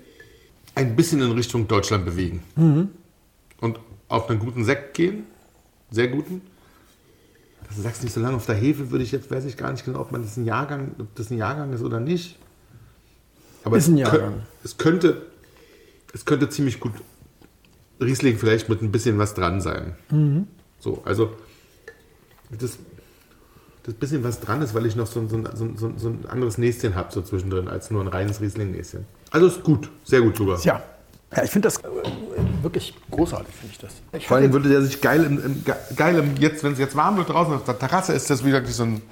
ein bisschen in Richtung Deutschland bewegen. Und auf einen guten Sekt gehen. Sehr guten. Das sagst nicht so lange auf der Hefe, würde ich jetzt, weiß ich gar nicht genau, ob man das ein Jahrgang, ob das ein Jahrgang ist oder nicht. Aber Ist es ein Jahrgang. Es könnte, es könnte ziemlich gut Riesling vielleicht mit ein bisschen was dran sein. So, also das, das bisschen was dran ist, weil ich noch so, ein- so, ein- so, ein- so, ein- so ein anderes Näschen habe so zwischendrin, als nur ein reines Riesling-Näschen. Also ist gut, sehr gut sogar. Ja. Ja, ich finde das äh, wirklich großartig, finde ich das. Ich Vor allem würde der sich geil, im, im, ge- geil im, jetzt, wenn es jetzt warm wird draußen auf der Terrasse, ist das wieder so ein.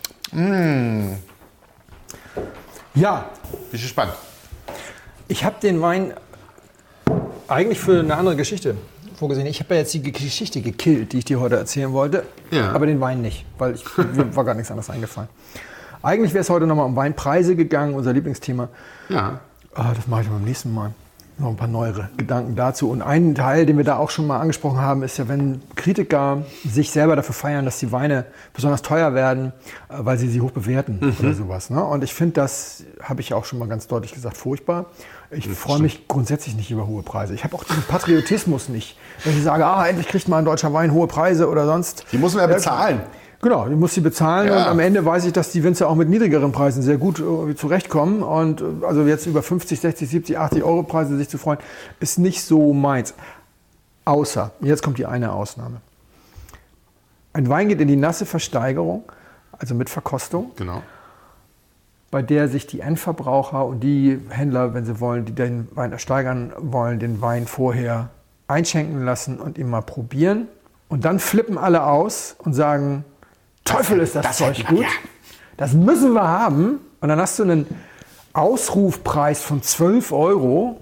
ja, Bin ich gespannt. Ich habe den Wein eigentlich für eine andere Geschichte vorgesehen. Ich habe ja jetzt die Geschichte gekillt, die ich dir heute erzählen wollte, Ja. aber den Wein nicht, weil ich, mir war gar nichts anderes eingefallen. Eigentlich wäre es heute nochmal um Weinpreise gegangen, unser Lieblingsthema. Ja. Ah, das mache ich beim nächsten Mal. Noch ein paar neuere Gedanken dazu. Und ein Teil, den wir da auch schon mal angesprochen haben, ist ja, wenn Kritiker sich selber dafür feiern, dass die Weine besonders teuer werden, äh, weil sie sie hoch bewerten oder sowas. Ne? Und ich finde das, habe ich auch schon mal ganz deutlich gesagt, furchtbar. Ich freue mich grundsätzlich nicht über hohe Preise. Ich habe auch diesen Patriotismus nicht. Wenn ich sage, ah, endlich kriegt mal ein deutscher Wein hohe Preise oder sonst. Die muss man ja bezahlen. Genau, die muss sie bezahlen Ja. und am Ende weiß ich, dass die Winzer auch mit niedrigeren Preisen sehr gut äh, zurechtkommen. Und äh, also jetzt über 50, 60, 70, 80 Euro Preise sich zu freuen, ist nicht so meins. Außer, jetzt kommt die eine Ausnahme. Ein Wein geht in die nasse Versteigerung, also mit Verkostung, Genau. Bei der sich die Endverbraucher und die Händler, wenn sie wollen, die den Wein ersteigern wollen, den Wein vorher einschenken lassen und ihn mal probieren. Und dann flippen alle aus und sagen, Teufel ist das, Zeug gut. Das müssen wir haben. Und dann hast du einen Ausrufpreis von 12 Euro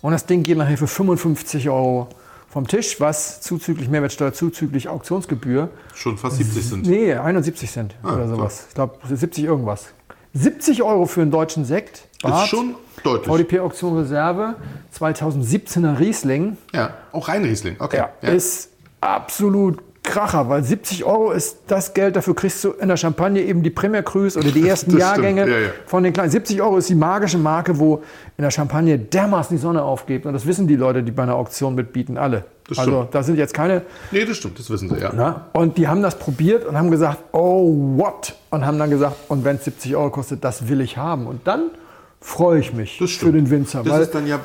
und das Ding geht nachher für 55 Euro vom Tisch, was zuzüglich Mehrwertsteuer, zuzüglich Auktionsgebühr Schon fast 70 sind. Nee, 71 Cent Ah, oder sowas. Ich glaube 70 irgendwas. 70 Euro für einen deutschen Sekt. Ist schon deutlich. VDP Auktion Reserve, 2017er Riesling. Ja, auch rein Riesling. Okay. Ja, ist absolut Kracher, weil 70 Euro ist das Geld, dafür kriegst du in der Champagne eben die Premier Cruise oder die ersten Jahrgänge ja, ja. von den kleinen. 70 Euro ist die magische Marke, wo in der Champagne dermaßen die Sonne aufgeht. Und das wissen die Leute, die bei einer Auktion mitbieten, alle. Das also stimmt. da sind jetzt keine Nee, das stimmt, das wissen sie, ja. na? Und die haben das probiert und haben gesagt, oh, what? Und haben dann gesagt, und wenn es 70 Euro kostet, das will ich haben. Und dann freue ich mich Das für den Winzer. Das ist dann ja,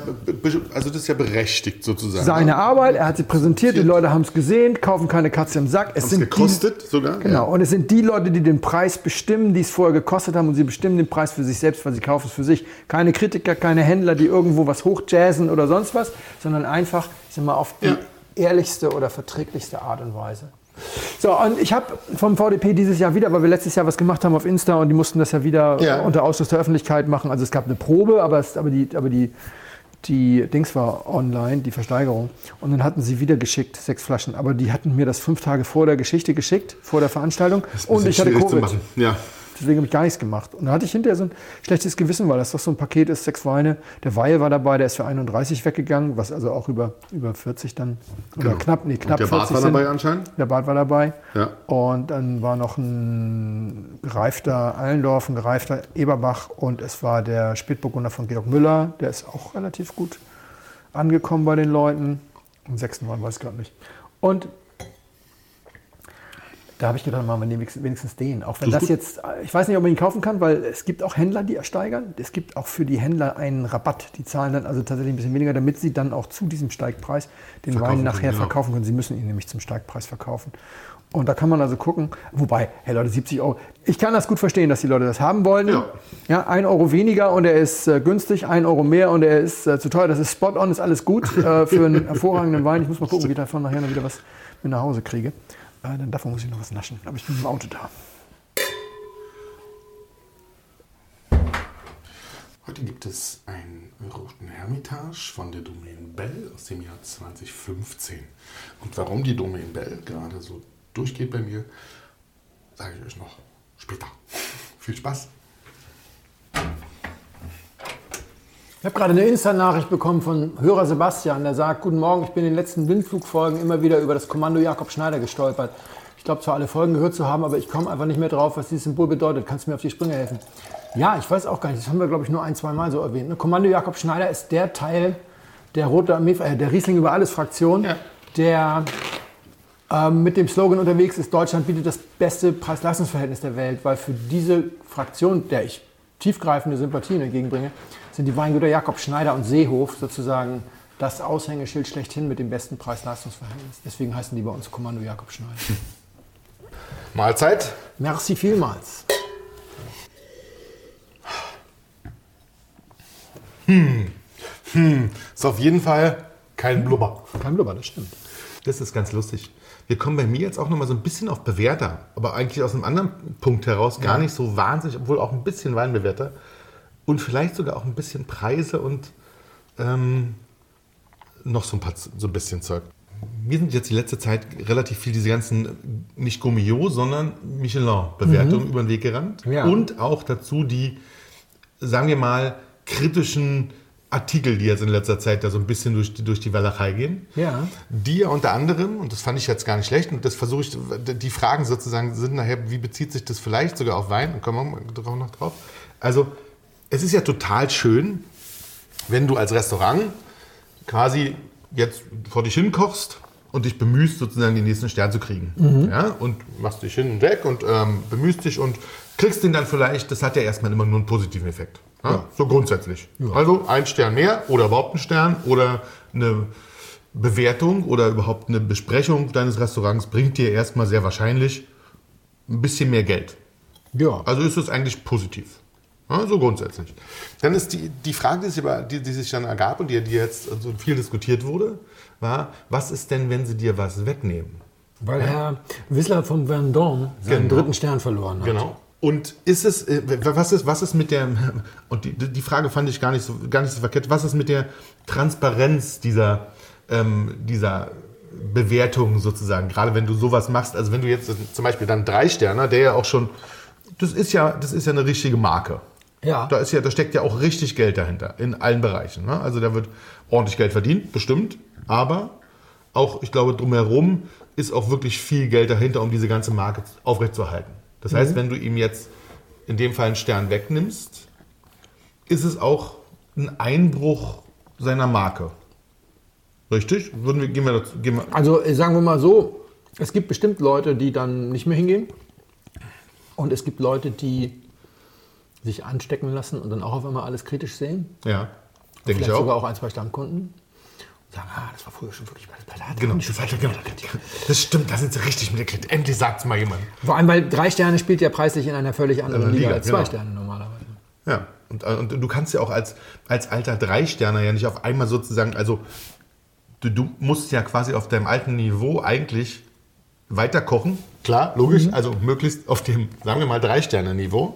also das ist ja berechtigt sozusagen. seine Arbeit, er hat sie präsentiert, die Leute haben es gesehen, kaufen keine Katze im Sack. Es sind gekostet sogar? Die, genau, und es sind die Leute, die den Preis bestimmen, die es vorher gekostet haben und sie bestimmen den Preis für sich selbst, weil sie kaufen es für sich. Keine Kritiker, keine Händler, die irgendwo was hochjazzen oder sonst was, sondern einfach, sag mal, auf die Ja. ehrlichste oder verträglichste Art und Weise. So, und ich habe vom VDP dieses Jahr wieder, weil wir letztes Jahr was gemacht haben auf Insta und die mussten das ja wieder Ja. unter Ausschluss der Öffentlichkeit machen. Also es gab eine Probe, aber, es, aber, die, aber die, die Dings war online, die Versteigerung. Und dann hatten sie wieder geschickt, sechs Flaschen. Aber die hatten mir das fünf Tage vor der Geschichte geschickt, vor der Veranstaltung. Und ich hatte Covid. machen. Ja. Deswegen habe ich gar nichts gemacht. Und dann hatte ich hinterher so ein schlechtes Gewissen, weil das doch so ein Paket ist, sechs Weine. Der Weil war dabei, der ist für 31 weggegangen, was also auch über, über 40 dann, oder Genau. knapp, nee, knapp Und der 40 Bart war sind. dabei anscheinend? Der Bart war dabei. Ja. Und dann war noch ein gereifter Allendorf, ein gereifter Eberbach und es war der Spätburgunder von Georg Müller. Der ist auch relativ gut angekommen bei den Leuten. Im sechsten Wein weiß ich gerade nicht. Und da habe ich gedacht, machen wir wenigstens den. Auch wenn Das das, jetzt, ich weiß nicht, ob man ihn kaufen kann, weil es gibt auch Händler, die ersteigern. Es gibt auch für die Händler einen Rabatt. Die zahlen dann also tatsächlich ein bisschen weniger, damit sie dann auch zu diesem Steigpreis den Verkaufen Wein nachher können, genau. verkaufen können. Sie müssen ihn nämlich zum Steigpreis verkaufen. Und da kann man also gucken, wobei, hey Leute, 70 Euro. Ich kann das gut verstehen, dass die Leute das haben wollen. Ja. Ja, ein Euro weniger und er ist äh, günstig, ein Euro mehr und er ist äh, zu teuer. Das ist spot on, ist alles gut äh, für einen hervorragenden Wein. Ich muss mal gucken, wie ich davon nachher noch wieder was mit nach Hause kriege. Äh, denn davon muss ich noch was naschen. Aber ich bin im Auto da. Heute gibt es einen roten Hermitage von der Domaine Bell aus dem Jahr 2015. Und warum die Domaine Bell gerade so durchgeht bei mir, sage ich euch noch später. Viel Spaß. Ich habe gerade eine Insta-Nachricht bekommen von Hörer Sebastian, der sagt, guten Morgen, ich bin in den letzten Windflugfolgen immer wieder über das Kommando Jakob Schneider gestolpert. Ich glaube zwar alle Folgen gehört zu haben, aber ich komme einfach nicht mehr drauf, was dieses Symbol bedeutet. Kannst du mir auf die Sprünge helfen? Ja, ich weiß auch gar nicht, das haben wir glaube ich nur ein, zwei Mal so erwähnt. Ne? Kommando Jakob Schneider ist der Teil der Rote Armee, äh, der Riesling über alles Fraktion, Ja. der ähm, mit dem Slogan unterwegs ist, Deutschland bietet das beste Preis-Leistungs-Verhältnis der Welt, weil für diese Fraktion, der ich tiefgreifende Sympathien entgegenbringe, sind die Weingüter Jakob Schneider und Seehof sozusagen das Aushängeschild schlechthin mit dem besten Preis-Leistungs-Verhältnis. Deswegen heißen die bei uns Kommando Jakob Schneider. Mahlzeit. Merci vielmals. Ist auf jeden Fall kein Blubber. Kein Blubber, das stimmt. Das ist ganz lustig. Wir kommen bei mir jetzt auch noch mal so ein bisschen auf Bewerter, aber eigentlich aus einem anderen Punkt heraus, gar nicht so wahnsinnig, obwohl auch ein bisschen Weinbewerter und vielleicht sogar auch ein bisschen Preise und ähm, noch so ein, paar, so ein bisschen Zeug. Mir sind jetzt die letzte Zeit relativ viel diese ganzen, nicht Gourmillot, sondern Michelin-Bewertungen über den Weg gerannt. Ja. Und auch dazu die, sagen wir mal, kritischen Artikel, die jetzt in letzter Zeit da so ein bisschen durch die, durch die Walachei gehen. Ja. Die ja unter anderem, und das fand ich jetzt gar nicht schlecht, und das versuche ich, die Fragen sozusagen sind nachher, wie bezieht sich das vielleicht sogar auf Wein? Und kommen wir auch noch drauf. Also, es ist ja total schön, wenn du als Restaurant quasi jetzt vor dich hinkochst und dich bemühst, sozusagen den nächsten Stern zu kriegen. Ja? Und machst dich hin und weg und ähm, bemühst dich und kriegst den dann vielleicht, das hat ja erstmal immer nur einen positiven Effekt. Ja? So grundsätzlich. Also ein Stern mehr oder überhaupt ein Stern oder eine Bewertung oder überhaupt eine Besprechung deines Restaurants bringt dir erstmal sehr wahrscheinlich ein bisschen mehr Geld. Ja. Also ist es eigentlich positiv. Ja, so grundsätzlich. Dann ist die, die Frage, die sich, aber, die, die sich dann ergab und die, die jetzt so viel diskutiert wurde, war, was ist denn, wenn sie dir was wegnehmen? Weil Herr Wissler vom Vendôme seinen Genau. dritten Stern verloren hat. Genau. Und ist es, äh, was ist, was ist mit der, und die, die Frage fand ich gar nicht so, gar nicht so verkehrt, was ist mit der Transparenz dieser, ähm, dieser Bewertung sozusagen, gerade wenn du sowas machst, also wenn du jetzt zum Beispiel dann drei Sterne, der ja auch schon, das ist ja, das ist ja eine richtige Marke. Ja. Da, ist ja, da steckt ja auch richtig Geld dahinter, in allen Bereichen. Ne? Also da wird ordentlich Geld verdient, bestimmt. Aber auch, ich glaube, drumherum ist auch wirklich viel Geld dahinter, um diese ganze Marke aufrechtzuerhalten. Das heißt, wenn du ihm jetzt in dem Fall einen Stern wegnimmst, ist es auch ein Einbruch seiner Marke. Richtig? Würden wir, gehen wir dazu, gehen wir, Also äh, sagen wir mal so, es gibt bestimmt Leute, die dann nicht mehr hingehen. Und es gibt Leute, die sich anstecken lassen und dann auch auf einmal alles kritisch sehen. ja, denke ich Vielleicht sogar auch. auch ein, zwei Stammkunden. Und sagen, ah, das war früher schon wirklich bei der Genau, das, genau. das stimmt, da sind sie richtig mit der Kritik. Endlich sagt es mal jemand. Vor allem, weil drei Sterne spielt ja preislich in einer völlig anderen Andere Liga, Liga, als zwei genau. Sterne normalerweise. Ja, und, und du kannst ja auch als, als alter Dreisterner ja nicht auf einmal sozusagen, also du, du musst ja quasi auf deinem alten Niveau eigentlich weiter kochen. Klar, logisch, also möglichst auf dem, sagen wir mal, Drei-Sterne-Niveau.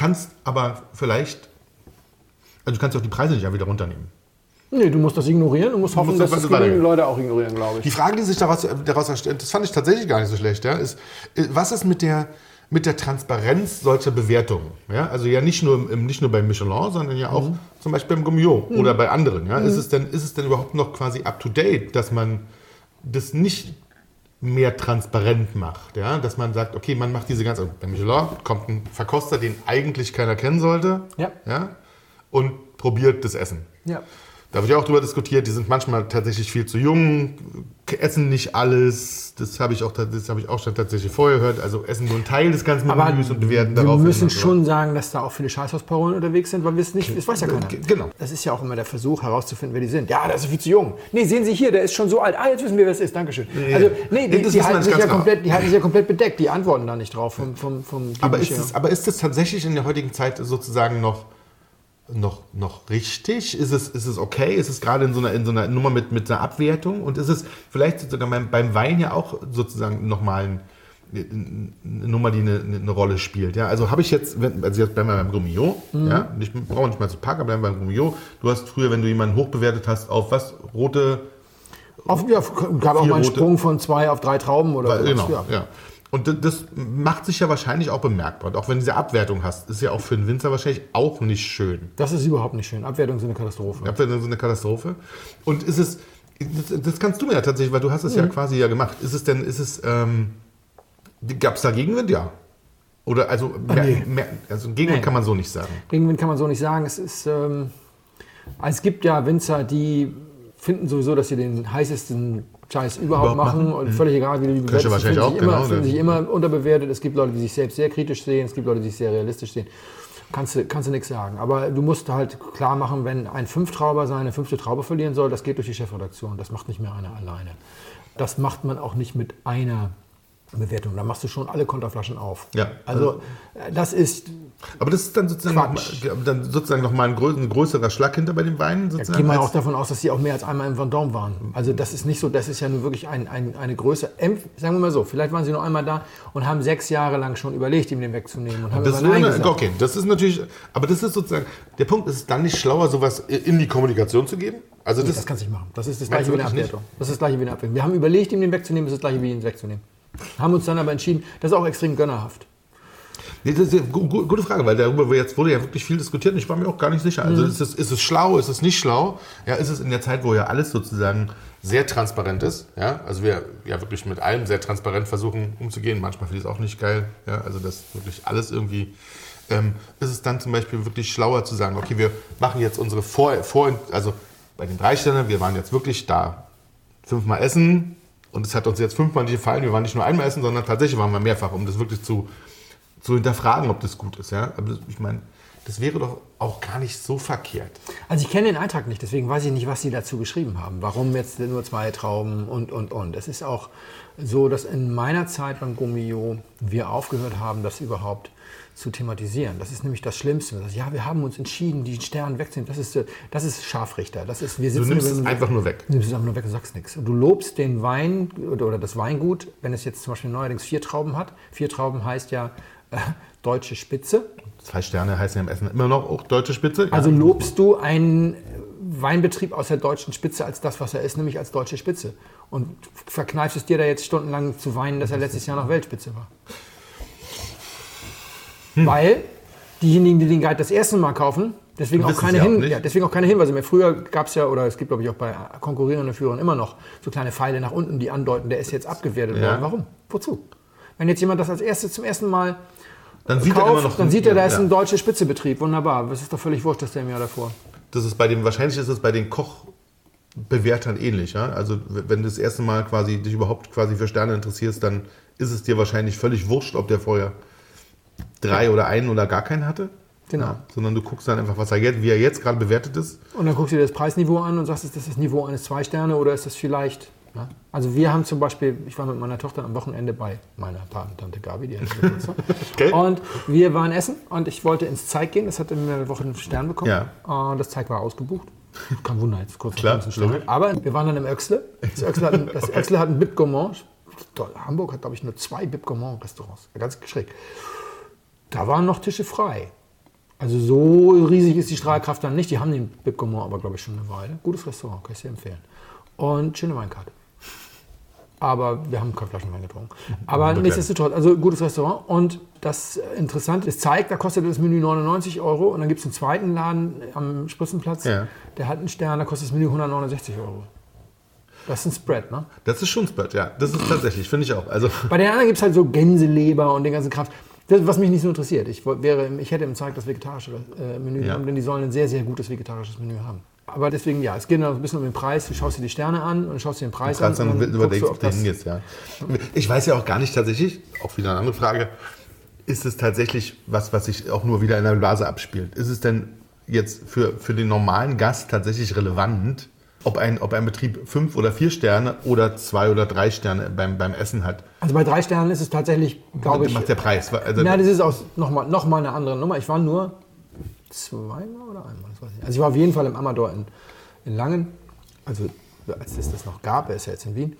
Kannst aber vielleicht, also du kannst auch die Preise nicht einfach wieder runternehmen. Nee, du musst das ignorieren. Du musst hoffen, musst dass das genügend Leute auch ignorieren, glaube Die ich. Frage, die sich daraus, daraus erstellt, das fand ich tatsächlich gar nicht so schlecht, ja, ist, äh, was ist mit der, mit der Transparenz solcher Bewertungen? Ja? Also ja nicht nur, im, nicht nur beim Michelin, sondern ja auch zum Beispiel beim Gourmillot oder bei anderen. Ja? Ist, es denn, ist es denn überhaupt noch quasi up-to-date, dass man das nicht mehr transparent macht? Ja? Dass man sagt, okay, man macht diese ganze... Also beim Michelin kommt ein Verkoster, den eigentlich keiner kennen sollte Ja. Ja? und probiert das Essen. Ja. Da wird ja auch darüber diskutiert, die sind manchmal tatsächlich viel zu jung, essen nicht alles. Das habe ich, auch, das habe ich auch schon tatsächlich vorher gehört. Also essen nur einen Teil des ganzen Aber Menüs und bewerten wir darauf. müssen und so. schon sagen, dass da auch viele Scheißhausparolen unterwegs sind, weil wir es nicht, das weiß ja keiner. Genau. Das ist ja auch immer der Versuch herauszufinden, wer die sind. Ja, der ist viel zu jung. Nee, sehen Sie hier, der ist schon so alt. Ah, jetzt wissen wir, wer es ist. Dankeschön. Also, nee, die, das die, wir halten sich ja genau. komplett, die halten sich ja komplett bedeckt. Die antworten da nicht drauf vom, vom, vom Aber ist, es, aber ist das tatsächlich in der heutigen Zeit sozusagen noch, noch, noch richtig? Ist es, ist es okay? Ist es gerade in so einer, in so einer Nummer mit, mit einer Abwertung? Und ist es vielleicht sogar beim, beim Wein ja auch sozusagen nochmal ein, eine Nummer, die eine, eine Rolle spielt. Ja, also habe ich jetzt, also jetzt bleiben wir beim Gourmillot, ja, ich brauche nicht mal zu packen, bleiben wir beim Gourmillot. Du hast früher, wenn du jemanden hochbewertet hast, auf was? Rote, Auf, ja, gab auch mal einen rote- Sprung von zwei auf drei Trauben oder sowas. genau, Ja. ja. Und das macht sich ja wahrscheinlich auch bemerkbar. Und auch wenn du diese Abwertung hast, ist ja auch für einen Winzer wahrscheinlich auch nicht schön. Das ist überhaupt nicht schön. Abwertungen sind eine Katastrophe. Abwertung ist eine Katastrophe. Und ist es, das, das kannst du mir ja tatsächlich, weil du hast es ja quasi ja gemacht. Ist es denn, ist es, ähm, gab es da Gegenwind? Ja. Oder also, mehr, nee. mehr, also Gegenwind Nee. kann man so nicht sagen. Gegenwind kann man so nicht sagen. Es ist, ähm, es gibt ja Winzer, die finden sowieso, dass sie den heißesten Scheiß überhaupt, Überhaupt machen machen. und völlig egal, wie du die bewertest. wahrscheinlich finden auch, sich immer, genau, finden ne? sich immer unterbewertet. Es gibt Leute, die sich selbst sehr kritisch sehen. Es gibt Leute, die sich sehr realistisch sehen. Kannst du, kannst du nichts sagen. Aber du musst halt klar machen, wenn ein Fünftrauber seine fünfte Traube verlieren soll, das geht durch die Chefredaktion. Das macht nicht mehr einer alleine. Das macht man auch nicht mit einer Bewertung. Da machst du schon alle Konterflaschen auf. Ja. Also äh, das ist, Aber das ist dann sozusagen, noch, mal- dann sozusagen nochmal ein, grö ein größerer Schlag hinter bei den Weinen. da Sozusagen, gehen wir auch davon aus, dass sie auch mehr als einmal im Vendôme waren. Also das ist nicht so, das ist ja nur wirklich ein, ein, eine Größe. Sagen wir mal so, vielleicht waren sie nur einmal da und haben sechs Jahre lang schon überlegt, ihm den wegzunehmen und haben Das ist Nein eine, okay, das ist natürlich, aber das ist sozusagen, der Punkt ist es dann nicht schlauer, sowas in die Kommunikation zu geben? Also das, Das kannst du nicht machen. Das ist das gleiche wie eine? Abwertung. Das ist das gleiche wie eine Abwertung. Wir haben überlegt, ihm den wegzunehmen, das ist das gleiche wie ihn wegzunehmen. Haben uns dann aber entschieden, das ist auch extrem gönnerhaft. Nee, das ist eine gu- gu- gute Frage, weil darüber jetzt wurde ja wirklich viel diskutiert und ich war mir auch gar nicht sicher. Mhm. Also ist, es, ist es schlau, ist es nicht schlau? Ja, ist es in der Zeit, wo ja alles sozusagen sehr transparent ist, ja, also wir ja wirklich mit allem sehr transparent versuchen umzugehen, manchmal finde ich es auch nicht geil, ja, also das wirklich alles irgendwie, ähm, ist es dann zum Beispiel wirklich schlauer zu sagen, okay, wir machen jetzt unsere Vor, Vor also bei den drei Sternen, wir waren jetzt wirklich da fünfmal essen und es hat uns jetzt fünfmal nicht gefallen, wir waren nicht nur einmal essen, sondern tatsächlich waren wir mehrfach, um das wirklich zu, zu hinterfragen, ob das gut ist. Ja? Aber ich meine, das wäre doch auch gar nicht so verkehrt. Also ich kenne den Eintrag nicht, deswegen weiß ich nicht, was sie dazu geschrieben haben. Warum jetzt nur zwei Trauben und, und, und. Es ist auch so, dass in meiner Zeit beim Gummio wir aufgehört haben, das überhaupt zu thematisieren. Das ist nämlich das Schlimmste. Das, ja, wir haben uns entschieden, die Sterne wegzunehmen. Das ist, das ist Scharfrichter. Das ist, wir Du sitzen nimmst über- es einfach nur weg. Du nimmst es einfach nur weg und sagst nichts. Und du lobst den Wein oder, oder das Weingut, wenn es jetzt zum Beispiel neuerdings vier Trauben hat. Vier Trauben heißt ja äh, deutsche Spitze. Zwei Sterne heißen ja im Essen immer noch auch deutsche Spitze. Also lobst du einen Weinbetrieb aus der deutschen Spitze als das, was er ist, nämlich als deutsche Spitze. Und verkneifst es dir da jetzt stundenlang zu weinen, dass er letztes Jahr noch Weltspitze war. Hm. Weil diejenigen, die den Guide das erste Mal kaufen, deswegen auch, keine auch ja, deswegen auch keine Hinweise mehr. Früher gab es ja, oder es gibt glaube ich auch bei konkurrierenden Führern immer noch so kleine Pfeile nach unten, die andeuten, der ist jetzt abgewertet Ja. worden. Warum? Wozu? Wenn jetzt jemand das als erstes zum ersten Mal dann sieht kauft, er immer noch. dann sieht er, da ist ja. ein deutscher Spitzebetrieb. Wunderbar. Es ist doch völlig wurscht, dass der im Jahr davor. Das ist bei dem, wahrscheinlich ist es bei den Kochbewertern ähnlich. Ja? Also wenn du das erste Mal quasi dich überhaupt quasi für Sterne interessierst, dann ist es dir wahrscheinlich völlig wurscht, ob der vorher drei oder einen oder gar keinen hatte. Genau. Ja, sondern du guckst dann einfach, was er jetzt, wie er jetzt gerade bewertet ist. Und dann guckst du dir das Preisniveau an und sagst, ist das das Niveau eines zwei Sterne oder ist das vielleicht. Ne? Also wir haben zum Beispiel, ich war mit meiner Tochter am Wochenende bei meiner Patentante Gabi, die hat Geburtstag. Okay. Und wir waren essen und ich wollte ins Zeig gehen. Das hat in der Woche einen Stern bekommen. Ja. Und das Zeig war ausgebucht. Kein Wunder, jetzt kurz Klar, Stern. Aber wir waren dann im Öxle. Das Öxle hat, ein- das Öxle hat ein Bib Gourmand. Hamburg hat, glaube ich, nur zwei Bib Gourmand Restaurants. Ganz schräg. Da waren noch Tische frei. Also so riesig ist die Strahlkraft dann nicht. Die haben den Bib Gourmand aber, glaube ich, schon eine Weile. Gutes Restaurant, kann ich sehr empfehlen. Und schöne Weinkarte. Aber wir haben keine Flaschenwein getrunken. Aber Begleitet. nichtsdestotrotz, also gutes Restaurant. Und das Interessante ist, zeigt, da kostet das Menü 99 Euro. Und dann gibt es einen zweiten Laden am Spritzenplatz, Ja. der hat einen Stern, da kostet das Menü 169 Euro. Das ist ein Spread, ne? Das ist schon Spurt, ja. Das ist tatsächlich, finde ich auch. Also, Bei den anderen gibt es halt so Gänseleber und den ganzen Kram. Das, was mich nicht so interessiert. Ich, wäre, ich hätte im Zeig das vegetarische äh, Menü Ja. genommen, denn die sollen ein sehr, sehr gutes vegetarisches Menü haben. Aber deswegen, ja, es geht noch ein bisschen um den Preis. Du schaust dir die Sterne an und schaust dir den Preis an. dann und dann überlegst, guckst ob du, du ob das, hingehst, ja. Ich weiß ja auch gar nicht tatsächlich, auch wieder eine andere Frage, ist es tatsächlich was, was sich auch nur wieder in der Blase abspielt? Ist es denn jetzt für, für den normalen Gast tatsächlich relevant, ob ein, ob ein Betrieb fünf oder vier Sterne oder zwei oder drei Sterne beim, beim Essen hat? Also bei drei Sternen ist es tatsächlich, glaube ich. macht der Preis. Also, Na, das ist auch nochmal noch mal eine andere Nummer. Ich war nur zweimal oder einmal, ich. Also ich war auf jeden Fall im Amador in, in Langen, also als es das noch gab, er ist ja jetzt in Wien,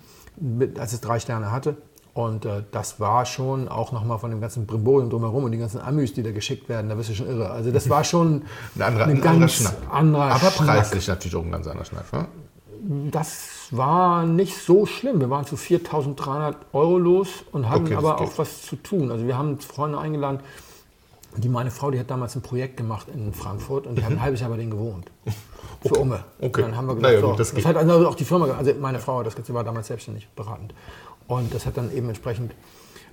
als es drei Sterne hatte. Und äh, das war schon auch nochmal von dem ganzen Brimborium drumherum und die ganzen Amüs, die da geschickt werden, da bist du schon irre. Also das war schon ein anderer, ein anderer ganz Schnack. anderer Aber Schnack. preislich natürlich auch ein ganz anderer Schnack. Ne? Das war nicht so schlimm. Wir waren zu 4.300 Euro los und hatten Okay, aber geht. auch was zu tun. Also wir haben Freunde eingeladen. Die meine Frau, die hat damals ein Projekt gemacht in Frankfurt und die haben ein halbes Jahr bei denen gewohnt. Für Umme. Mhm. Okay. Und dann haben wir gesagt, Naja, so, das das, hat also auch die Firma, also meine Frau, hat das sie war damals selbstständig beratend. Und das hat dann eben entsprechend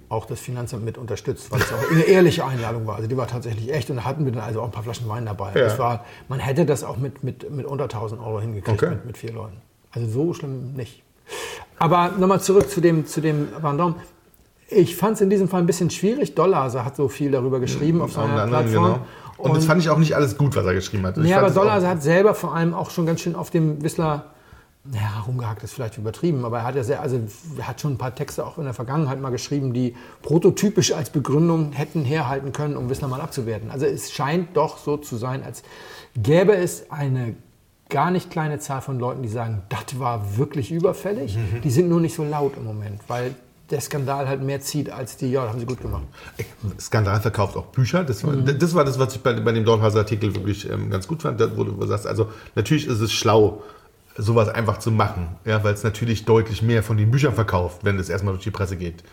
auch das Finanzamt mit unterstützt, weil es auch eine ehrliche Einladung war. Also die war tatsächlich echt und da hatten wir dann also auch ein paar Flaschen Wein dabei. Ja. Das war, man hätte das auch mit, mit, mit unter 1000 Euro hingekriegt Okay. mit, mit vier Leuten. Also so schlimm nicht. Aber nochmal zurück zu dem, zu dem Vendôme. Ich fand es in diesem Fall ein bisschen schwierig. Dollase hat so viel darüber geschrieben auf Auf seiner der anderen, Plattform. genau. Und, das fand ich auch nicht alles gut, was er geschrieben hat. Ich fand aber Dollase hat selber vor allem auch schon ganz schön auf dem Whistler ja, rumgehackt ist vielleicht übertrieben, aber er hat ja sehr, also er hat schon ein paar Texte auch in der Vergangenheit mal geschrieben, die prototypisch als Begründung hätten herhalten können, um Wissner mal abzuwerten. Also es scheint doch so zu sein, als gäbe es eine gar nicht kleine Zahl von Leuten, die sagen, das war wirklich überfällig. Mhm. Die sind nur nicht so laut im Moment, weil der Skandal halt mehr zieht als die, ja, das haben sie gut gemacht. Skandal verkauft auch Bücher. Das war, mhm. das, war das, was ich bei, bei dem Dornhauser-Artikel wirklich ähm, ganz gut fand, wo du sagst, also natürlich ist es schlau, sowas einfach zu machen, ja, weil es natürlich deutlich mehr von den Büchern verkauft, wenn es erstmal durch die Presse geht.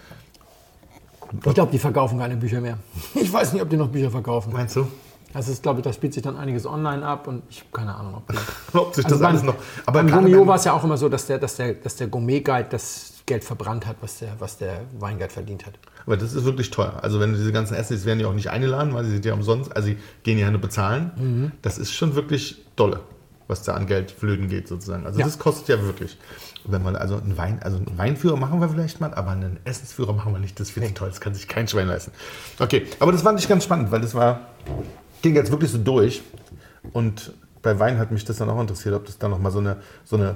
Ich glaube, die verkaufen keine Bücher mehr. Ich weiß nicht, ob die noch Bücher verkaufen. Meinst du? Das ist, glaube ich, da spielt sich dann einiges online ab und ich habe keine Ahnung, ob, die, ob sich also das beim, alles noch. Aber beim Gomio war es ja auch immer so, dass der, dass der, dass der Gourmet-Guide das Geld verbrannt hat, was der, was der Weinguide verdient hat. Aber das ist wirklich teuer. Also wenn diese ganzen Essen, die werden ja auch nicht eingeladen, weil sie sind ja umsonst, also sie gehen ja nur bezahlen. Mhm. Das ist schon wirklich dolle was da an Geld flöten geht sozusagen. Also ja. das kostet ja wirklich. Wenn man also einen Wein, also einen Weinführer machen wir vielleicht mal, aber einen Essensführer machen wir nicht. Das finde ich toll. Das kann sich kein Schwein leisten. Okay, aber das fand ich ganz spannend, weil das war ging jetzt wirklich so durch. Und bei Wein hat mich das dann auch interessiert, ob das dann nochmal so eine, so eine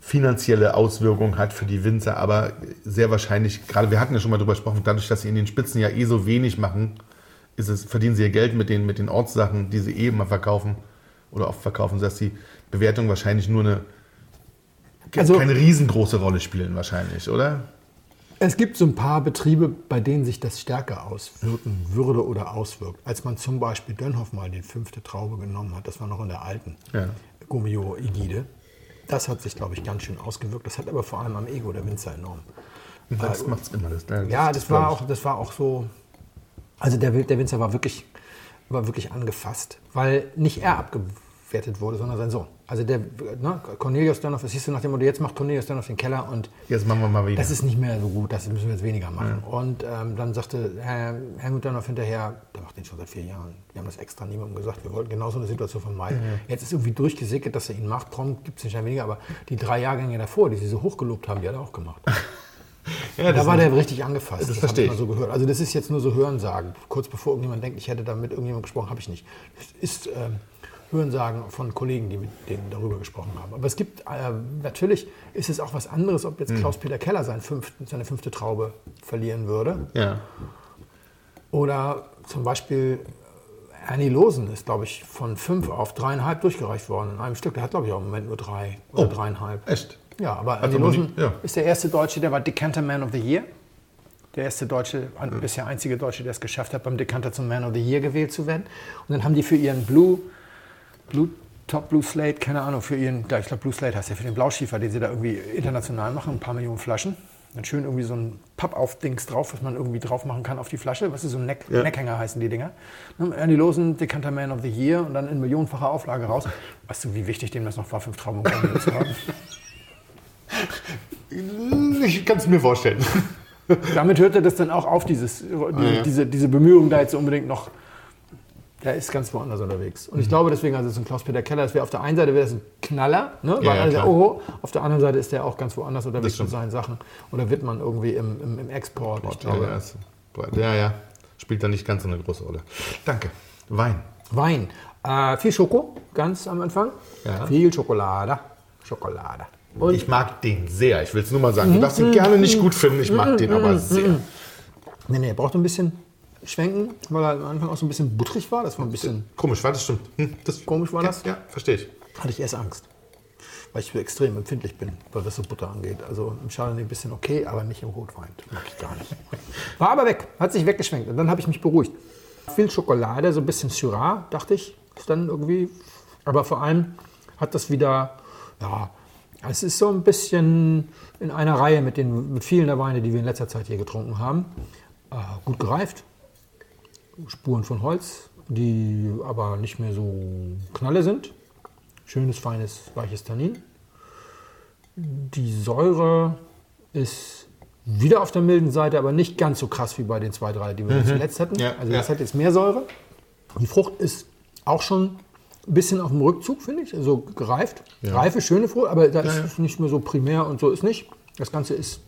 finanzielle Auswirkung hat für die Winzer. Aber sehr wahrscheinlich, gerade wir hatten ja schon mal drüber gesprochen, dadurch, dass sie in den Spitzen ja eh so wenig machen, es, verdienen sie ihr Geld mit den, mit den Ortssachen, die sie eh immer verkaufen oder oft verkaufen, sodass die Bewertung wahrscheinlich nur eine also, keine riesengroße Rolle spielen wahrscheinlich, oder? Es gibt so ein paar Betriebe, bei denen sich das stärker auswirken würde oder auswirkt. Als man zum Beispiel Dönhoff mal die fünfte Traube genommen hat, das war noch in der alten ja. Gummio-Igide. Das hat sich, glaube ich, ganz schön ausgewirkt. Das hat aber vor allem am Ego der Winzer enorm. Das äh, macht es immer. Das, das ja, das, das war, auch, das war auch so. Also der, der Winzer war wirklich war wirklich angefasst, weil nicht er abgewertet wurde, sondern sein Sohn. Also der ne, Cornelius Dönhoff, das siehst du nach dem Motto, jetzt macht Cornelius Dönhoff den Keller und jetzt machen wir mal wieder. Das ist nicht mehr so gut, das müssen wir jetzt weniger machen. Ja. Und ähm, dann sagte Herr Helmut Dönhoff hinterher, der macht den schon seit vier Jahren. Wir haben das extra niemandem gesagt, wir wollten genau so eine Situation vermeiden. Mhm. Jetzt ist irgendwie durchgesickert, dass er ihn macht, prompt gibt es nicht mehr weniger, aber die drei Jahrgänge davor, die sie so hochgelobt haben, die hat er auch gemacht. Ja, da war der richtig angefasst. Das, das verstehe ich. Mal so gehört. Also das ist jetzt nur so Hörensagen. Kurz bevor irgendjemand denkt, ich hätte da mit irgendjemandem gesprochen, habe ich nicht. Das ist ähm, Hörensagen von Kollegen, die mit denen darüber gesprochen haben. Aber es gibt, äh, natürlich ist es auch was anderes, ob jetzt hm. Klaus-Peter Keller seinen fünften, seine fünfte Traube verlieren würde. Ja. Oder zum Beispiel Ernie Losen ist, glaube ich, von fünf auf dreieinhalb durchgereicht worden in einem Stück. Der hat, glaube ich, auch im Moment nur drei oder oh, dreieinhalb. Echt? Ja, aber Andi Losen ja. ist der erste Deutsche, der war Decanter Man of the Year. Der erste Deutsche, mhm. bisher einzige Deutsche, der es geschafft hat, beim Decanter zum Man of the Year gewählt zu werden. Und dann haben die für ihren Blue, Blue Top Blue Slate, keine Ahnung, für ihren, ich glaube Blue Slate heißt ja, für den Blauschiefer, den sie da irgendwie international machen, ein paar Millionen Flaschen. Dann schön irgendwie so ein Pappaufdings drauf, was man irgendwie drauf machen kann auf die Flasche. Was ist so ein Neck, ja. Neckhänger heißen die Dinger. Ernie Losen, Decanter Man of the Year und dann in millionenfacher Auflage raus. Weißt du, wie wichtig dem das noch war, fünf Trauben zu haben? Ich kann es mir vorstellen. Damit hört er das dann auch auf, dieses, die, ah, ja. diese, diese Bemühung da jetzt unbedingt noch. Der ist ganz woanders unterwegs. Und ich mhm. glaube deswegen, also so ein Klaus-Peter Keller, das wäre auf der einen Seite wäre das ein Knaller, ne? weil ja, alle sagen, oh, auf der anderen Seite ist der auch ganz woanders unterwegs mit seinen Sachen. Oder wird man irgendwie im, im, im Export. Ich glaube, ja, ja, spielt da nicht ganz so eine große Rolle. Danke. Wein. Wein. Äh, viel Schoko, ganz am Anfang. Ja. Viel Schokolade. Schokolade. Und ich mag den sehr. Ich will es nur mal sagen. Du darfst ihn gerne nicht gut finden. Ich mag den aber sehr. Nee, nee, er braucht ein bisschen schwenken, weil er am Anfang auch so ein bisschen butterig war. Das war ein bisschen. Komisch war das stimmt. Hm, das Komisch war das? Ja, verstehe ich. Hatte ich erst Angst. Weil ich extrem empfindlich bin, was so Butter angeht. Also im Chardonnay ein bisschen okay, aber nicht im Rotwein. Das mag ich gar nicht. War aber weg, hat sich weggeschwenkt. Und dann habe ich mich beruhigt. Viel Schokolade, so ein bisschen Syrah, dachte ich. Ist dann irgendwie. Aber vor allem hat das wieder, ja, es ist so ein bisschen in einer Reihe mit, den, mit vielen der Weine, die wir in letzter Zeit hier getrunken haben. Äh, gut gereift, Spuren von Holz, die aber nicht mehr so knalle sind. Schönes, feines, weiches Tannin. Die Säure ist wieder auf der milden Seite, aber nicht ganz so krass wie bei den zwei, drei, die wir mhm. zuletzt hatten. Ja, also das ja. hat jetzt mehr Säure. Die Frucht ist auch schon ein bisschen auf dem Rückzug, finde ich. Also gereift. Ja. Reife, schöne Frucht, aber da ja, ist es nicht mehr so primär und so ist nicht. Das Ganze ist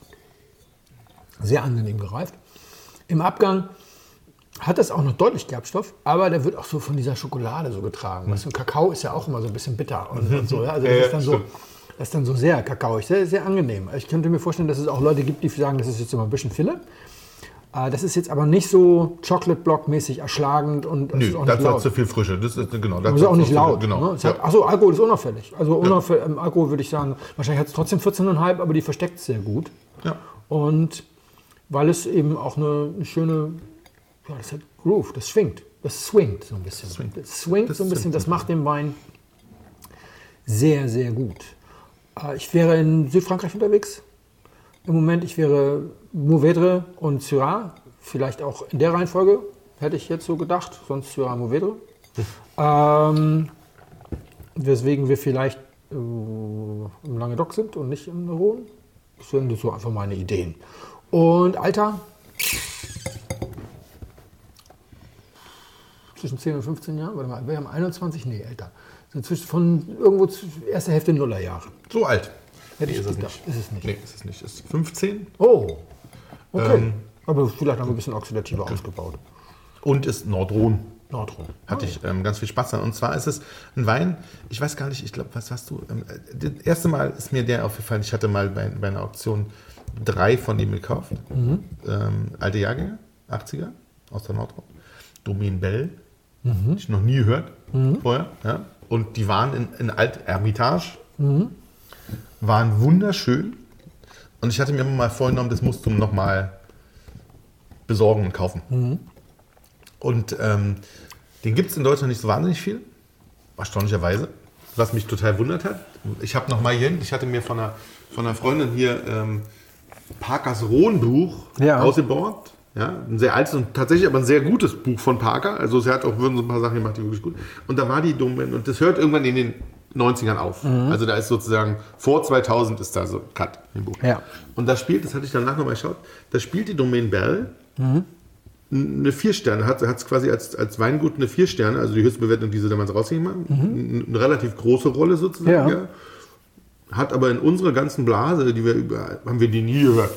sehr angenehm gereift. Im Abgang hat das auch noch deutlich Gerbstoff, aber der wird auch so von dieser Schokolade so getragen. Mhm. Weißt du, Kakao ist ja auch immer so ein bisschen bitter und, und so. Ja? Also das ist dann so, Das ist dann so sehr kakaoig, sehr, sehr angenehm. Ich könnte mir vorstellen, dass es auch Leute gibt, die sagen, das ist jetzt immer ein bisschen Fille. Äh, Das ist jetzt aber nicht so Chocolate Block mäßig erschlagend und Nö, ist auch nicht dazu hat zu viel Frische. Das ist, genau, es ist auch nicht laut. Genau. Ne? Hat, ja. achso, Alkohol ist unauffällig. Also unauffällig, im Alkohol würde ich sagen, wahrscheinlich hat es trotzdem 14,5, aber die versteckt es sehr gut. Ja. Und weil es eben auch eine, eine schöne, ja, das hat Groove, das schwingt, das swingt so ein bisschen. Swingt. Das swingt Das so ein bisschen, das macht den Wein sehr, sehr gut. Äh, Ich wäre in Südfrankreich unterwegs. Im Moment, ich wäre Mourvedre und Syrah, vielleicht auch in der Reihenfolge, hätte ich jetzt so gedacht, sonst Syrah, Mourvedre. Ähm, weswegen wir vielleicht äh, im Languedoc sind und nicht im Rhône. Das sind so einfach meine Ideen. Und Alter? Zwischen 10 und 15 Jahren? Warte mal, wir haben 21? Nee, älter. So zwischen von irgendwo zu erste Hälfte Nullerjahre. So alt. Hätte ich ist es nicht. Ist es nicht. Nee, ist es nicht. Ist 15 Oh, okay. Ähm, Aber vielleicht wir ein bisschen oxidativer ausgebaut. und ist Nordrhon. Nordrhein. Hatte ich ähm, ganz viel Spaß dran. Und zwar ist es ein Wein, ich weiß gar nicht, ich glaube, was hast du? Ähm, äh, das erste Mal ist mir der aufgefallen, ich hatte mal bei, bei einer Auktion drei von ihm gekauft. Mhm. Ähm, alte Jahrgänge, 80er, aus der Nordrhein. Domaine Bell, die ich noch nie gehört Mhm. vorher. Ja? Und die waren in, in Alt Ermitage, Mhm. Waren wunderschön. Und ich hatte mir immer mal vorgenommen, das musst du noch mal besorgen und kaufen. Mhm. Und ähm, den gibt es in Deutschland nicht so wahnsinnig viel, erstaunlicherweise, was mich total wundert hat. Ich habe noch mal hier, ich hatte mir von einer, von einer Freundin hier ähm, Parkers Rohnbuch Ja. ausgeborgt. Ja, ein sehr altes und tatsächlich aber ein sehr gutes Buch von Parker. Also sie hat auch würden so ein paar Sachen gemacht, die wirklich gut. Und da war die Domain und das hört irgendwann in den 90ern auf. Mhm. Also da ist sozusagen vor 2000 ist da so Cut im Buch. Ja. Und da spielt, das hatte ich danach nochmal geschaut, da spielt die Domain Bell Mhm. eine vier Sterne, hat es quasi als, als Weingut eine vier Sterne, also die höchste Bewertung, die sie damals rausgegeben haben. Eine relativ große Rolle sozusagen. Mhm. Ja. Ja. Hat aber in unserer ganzen Blase, die wir überall, haben wir die nie gehört.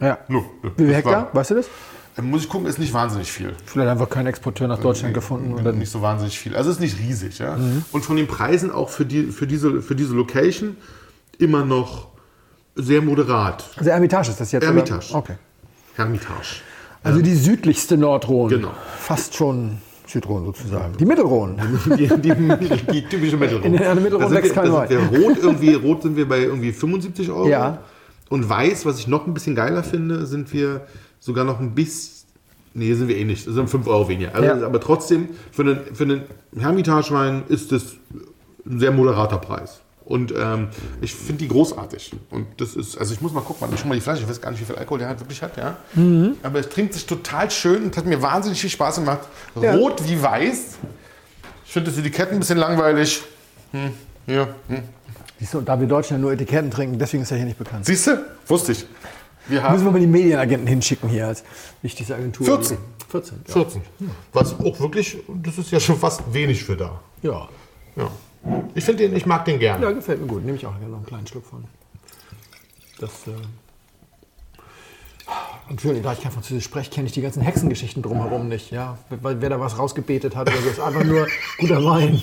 Ja. No, Wie viel Hektar? war- Weißt du das? Äh, Muss ich gucken, ist nicht wahnsinnig viel. Vielleicht einfach kein Exporteur nach Deutschland gefunden. Oder nicht so wahnsinnig viel. Also ist nicht riesig, ja. Mhm. Und von den Preisen auch für, die, für, diese, für diese Location immer noch sehr moderat. also Ermitage ist das jetzt? Ermitage. Oder? Okay. Hermitage. Also die südlichste Nordrhone. Genau. Fast schon Südrhone sozusagen. Die Mittelrhone. Die, die, die typische Mittelrot. In der sind wächst kein wir Rot, irgendwie, rot sind wir bei irgendwie 75 Euro. Ja. Und weiß, was ich noch ein bisschen geiler finde, sind wir sogar noch ein bisschen. Nee, sind wir eh nicht. Das sind 5 Euro weniger. Also, Ja. Aber trotzdem, für einen, für einen Hermitage-Wein ist das ein sehr moderater Preis. Und ähm, ich finde die großartig. Und das ist, also ich muss mal gucken, man schon mal die Flasche, ich weiß gar nicht, wie viel Alkohol der halt wirklich hat, ja. Mhm. Aber es trinkt sich total schön und hat mir wahnsinnig viel Spaß gemacht. Ja. Rot wie weiß. Ich finde das Etikett ein bisschen langweilig. Hm, hier, hm. Siehst du, da wir Deutschen ja nur Etiketten trinken, deswegen ist er hier nicht bekannt. Siehst du? Wusste ich. Wir Müssen haben wir mal die Medienagenten hinschicken hier als wichtigste Agentur. 14. 14. Ja. 14. Was auch wirklich, das ist ja schon fast wenig für da. Ja. Ja. Ich finde den, ich mag den gerne. ja, gefällt mir gut. Nehme ich auch gerne noch einen kleinen Schluck von. Das. Äh schön, da ich kein Französisch spreche, kenne ich die ganzen Hexengeschichten drumherum nicht. Ja, wer, wer da was rausgebetet hat oder so, ist einfach nur guter Wein.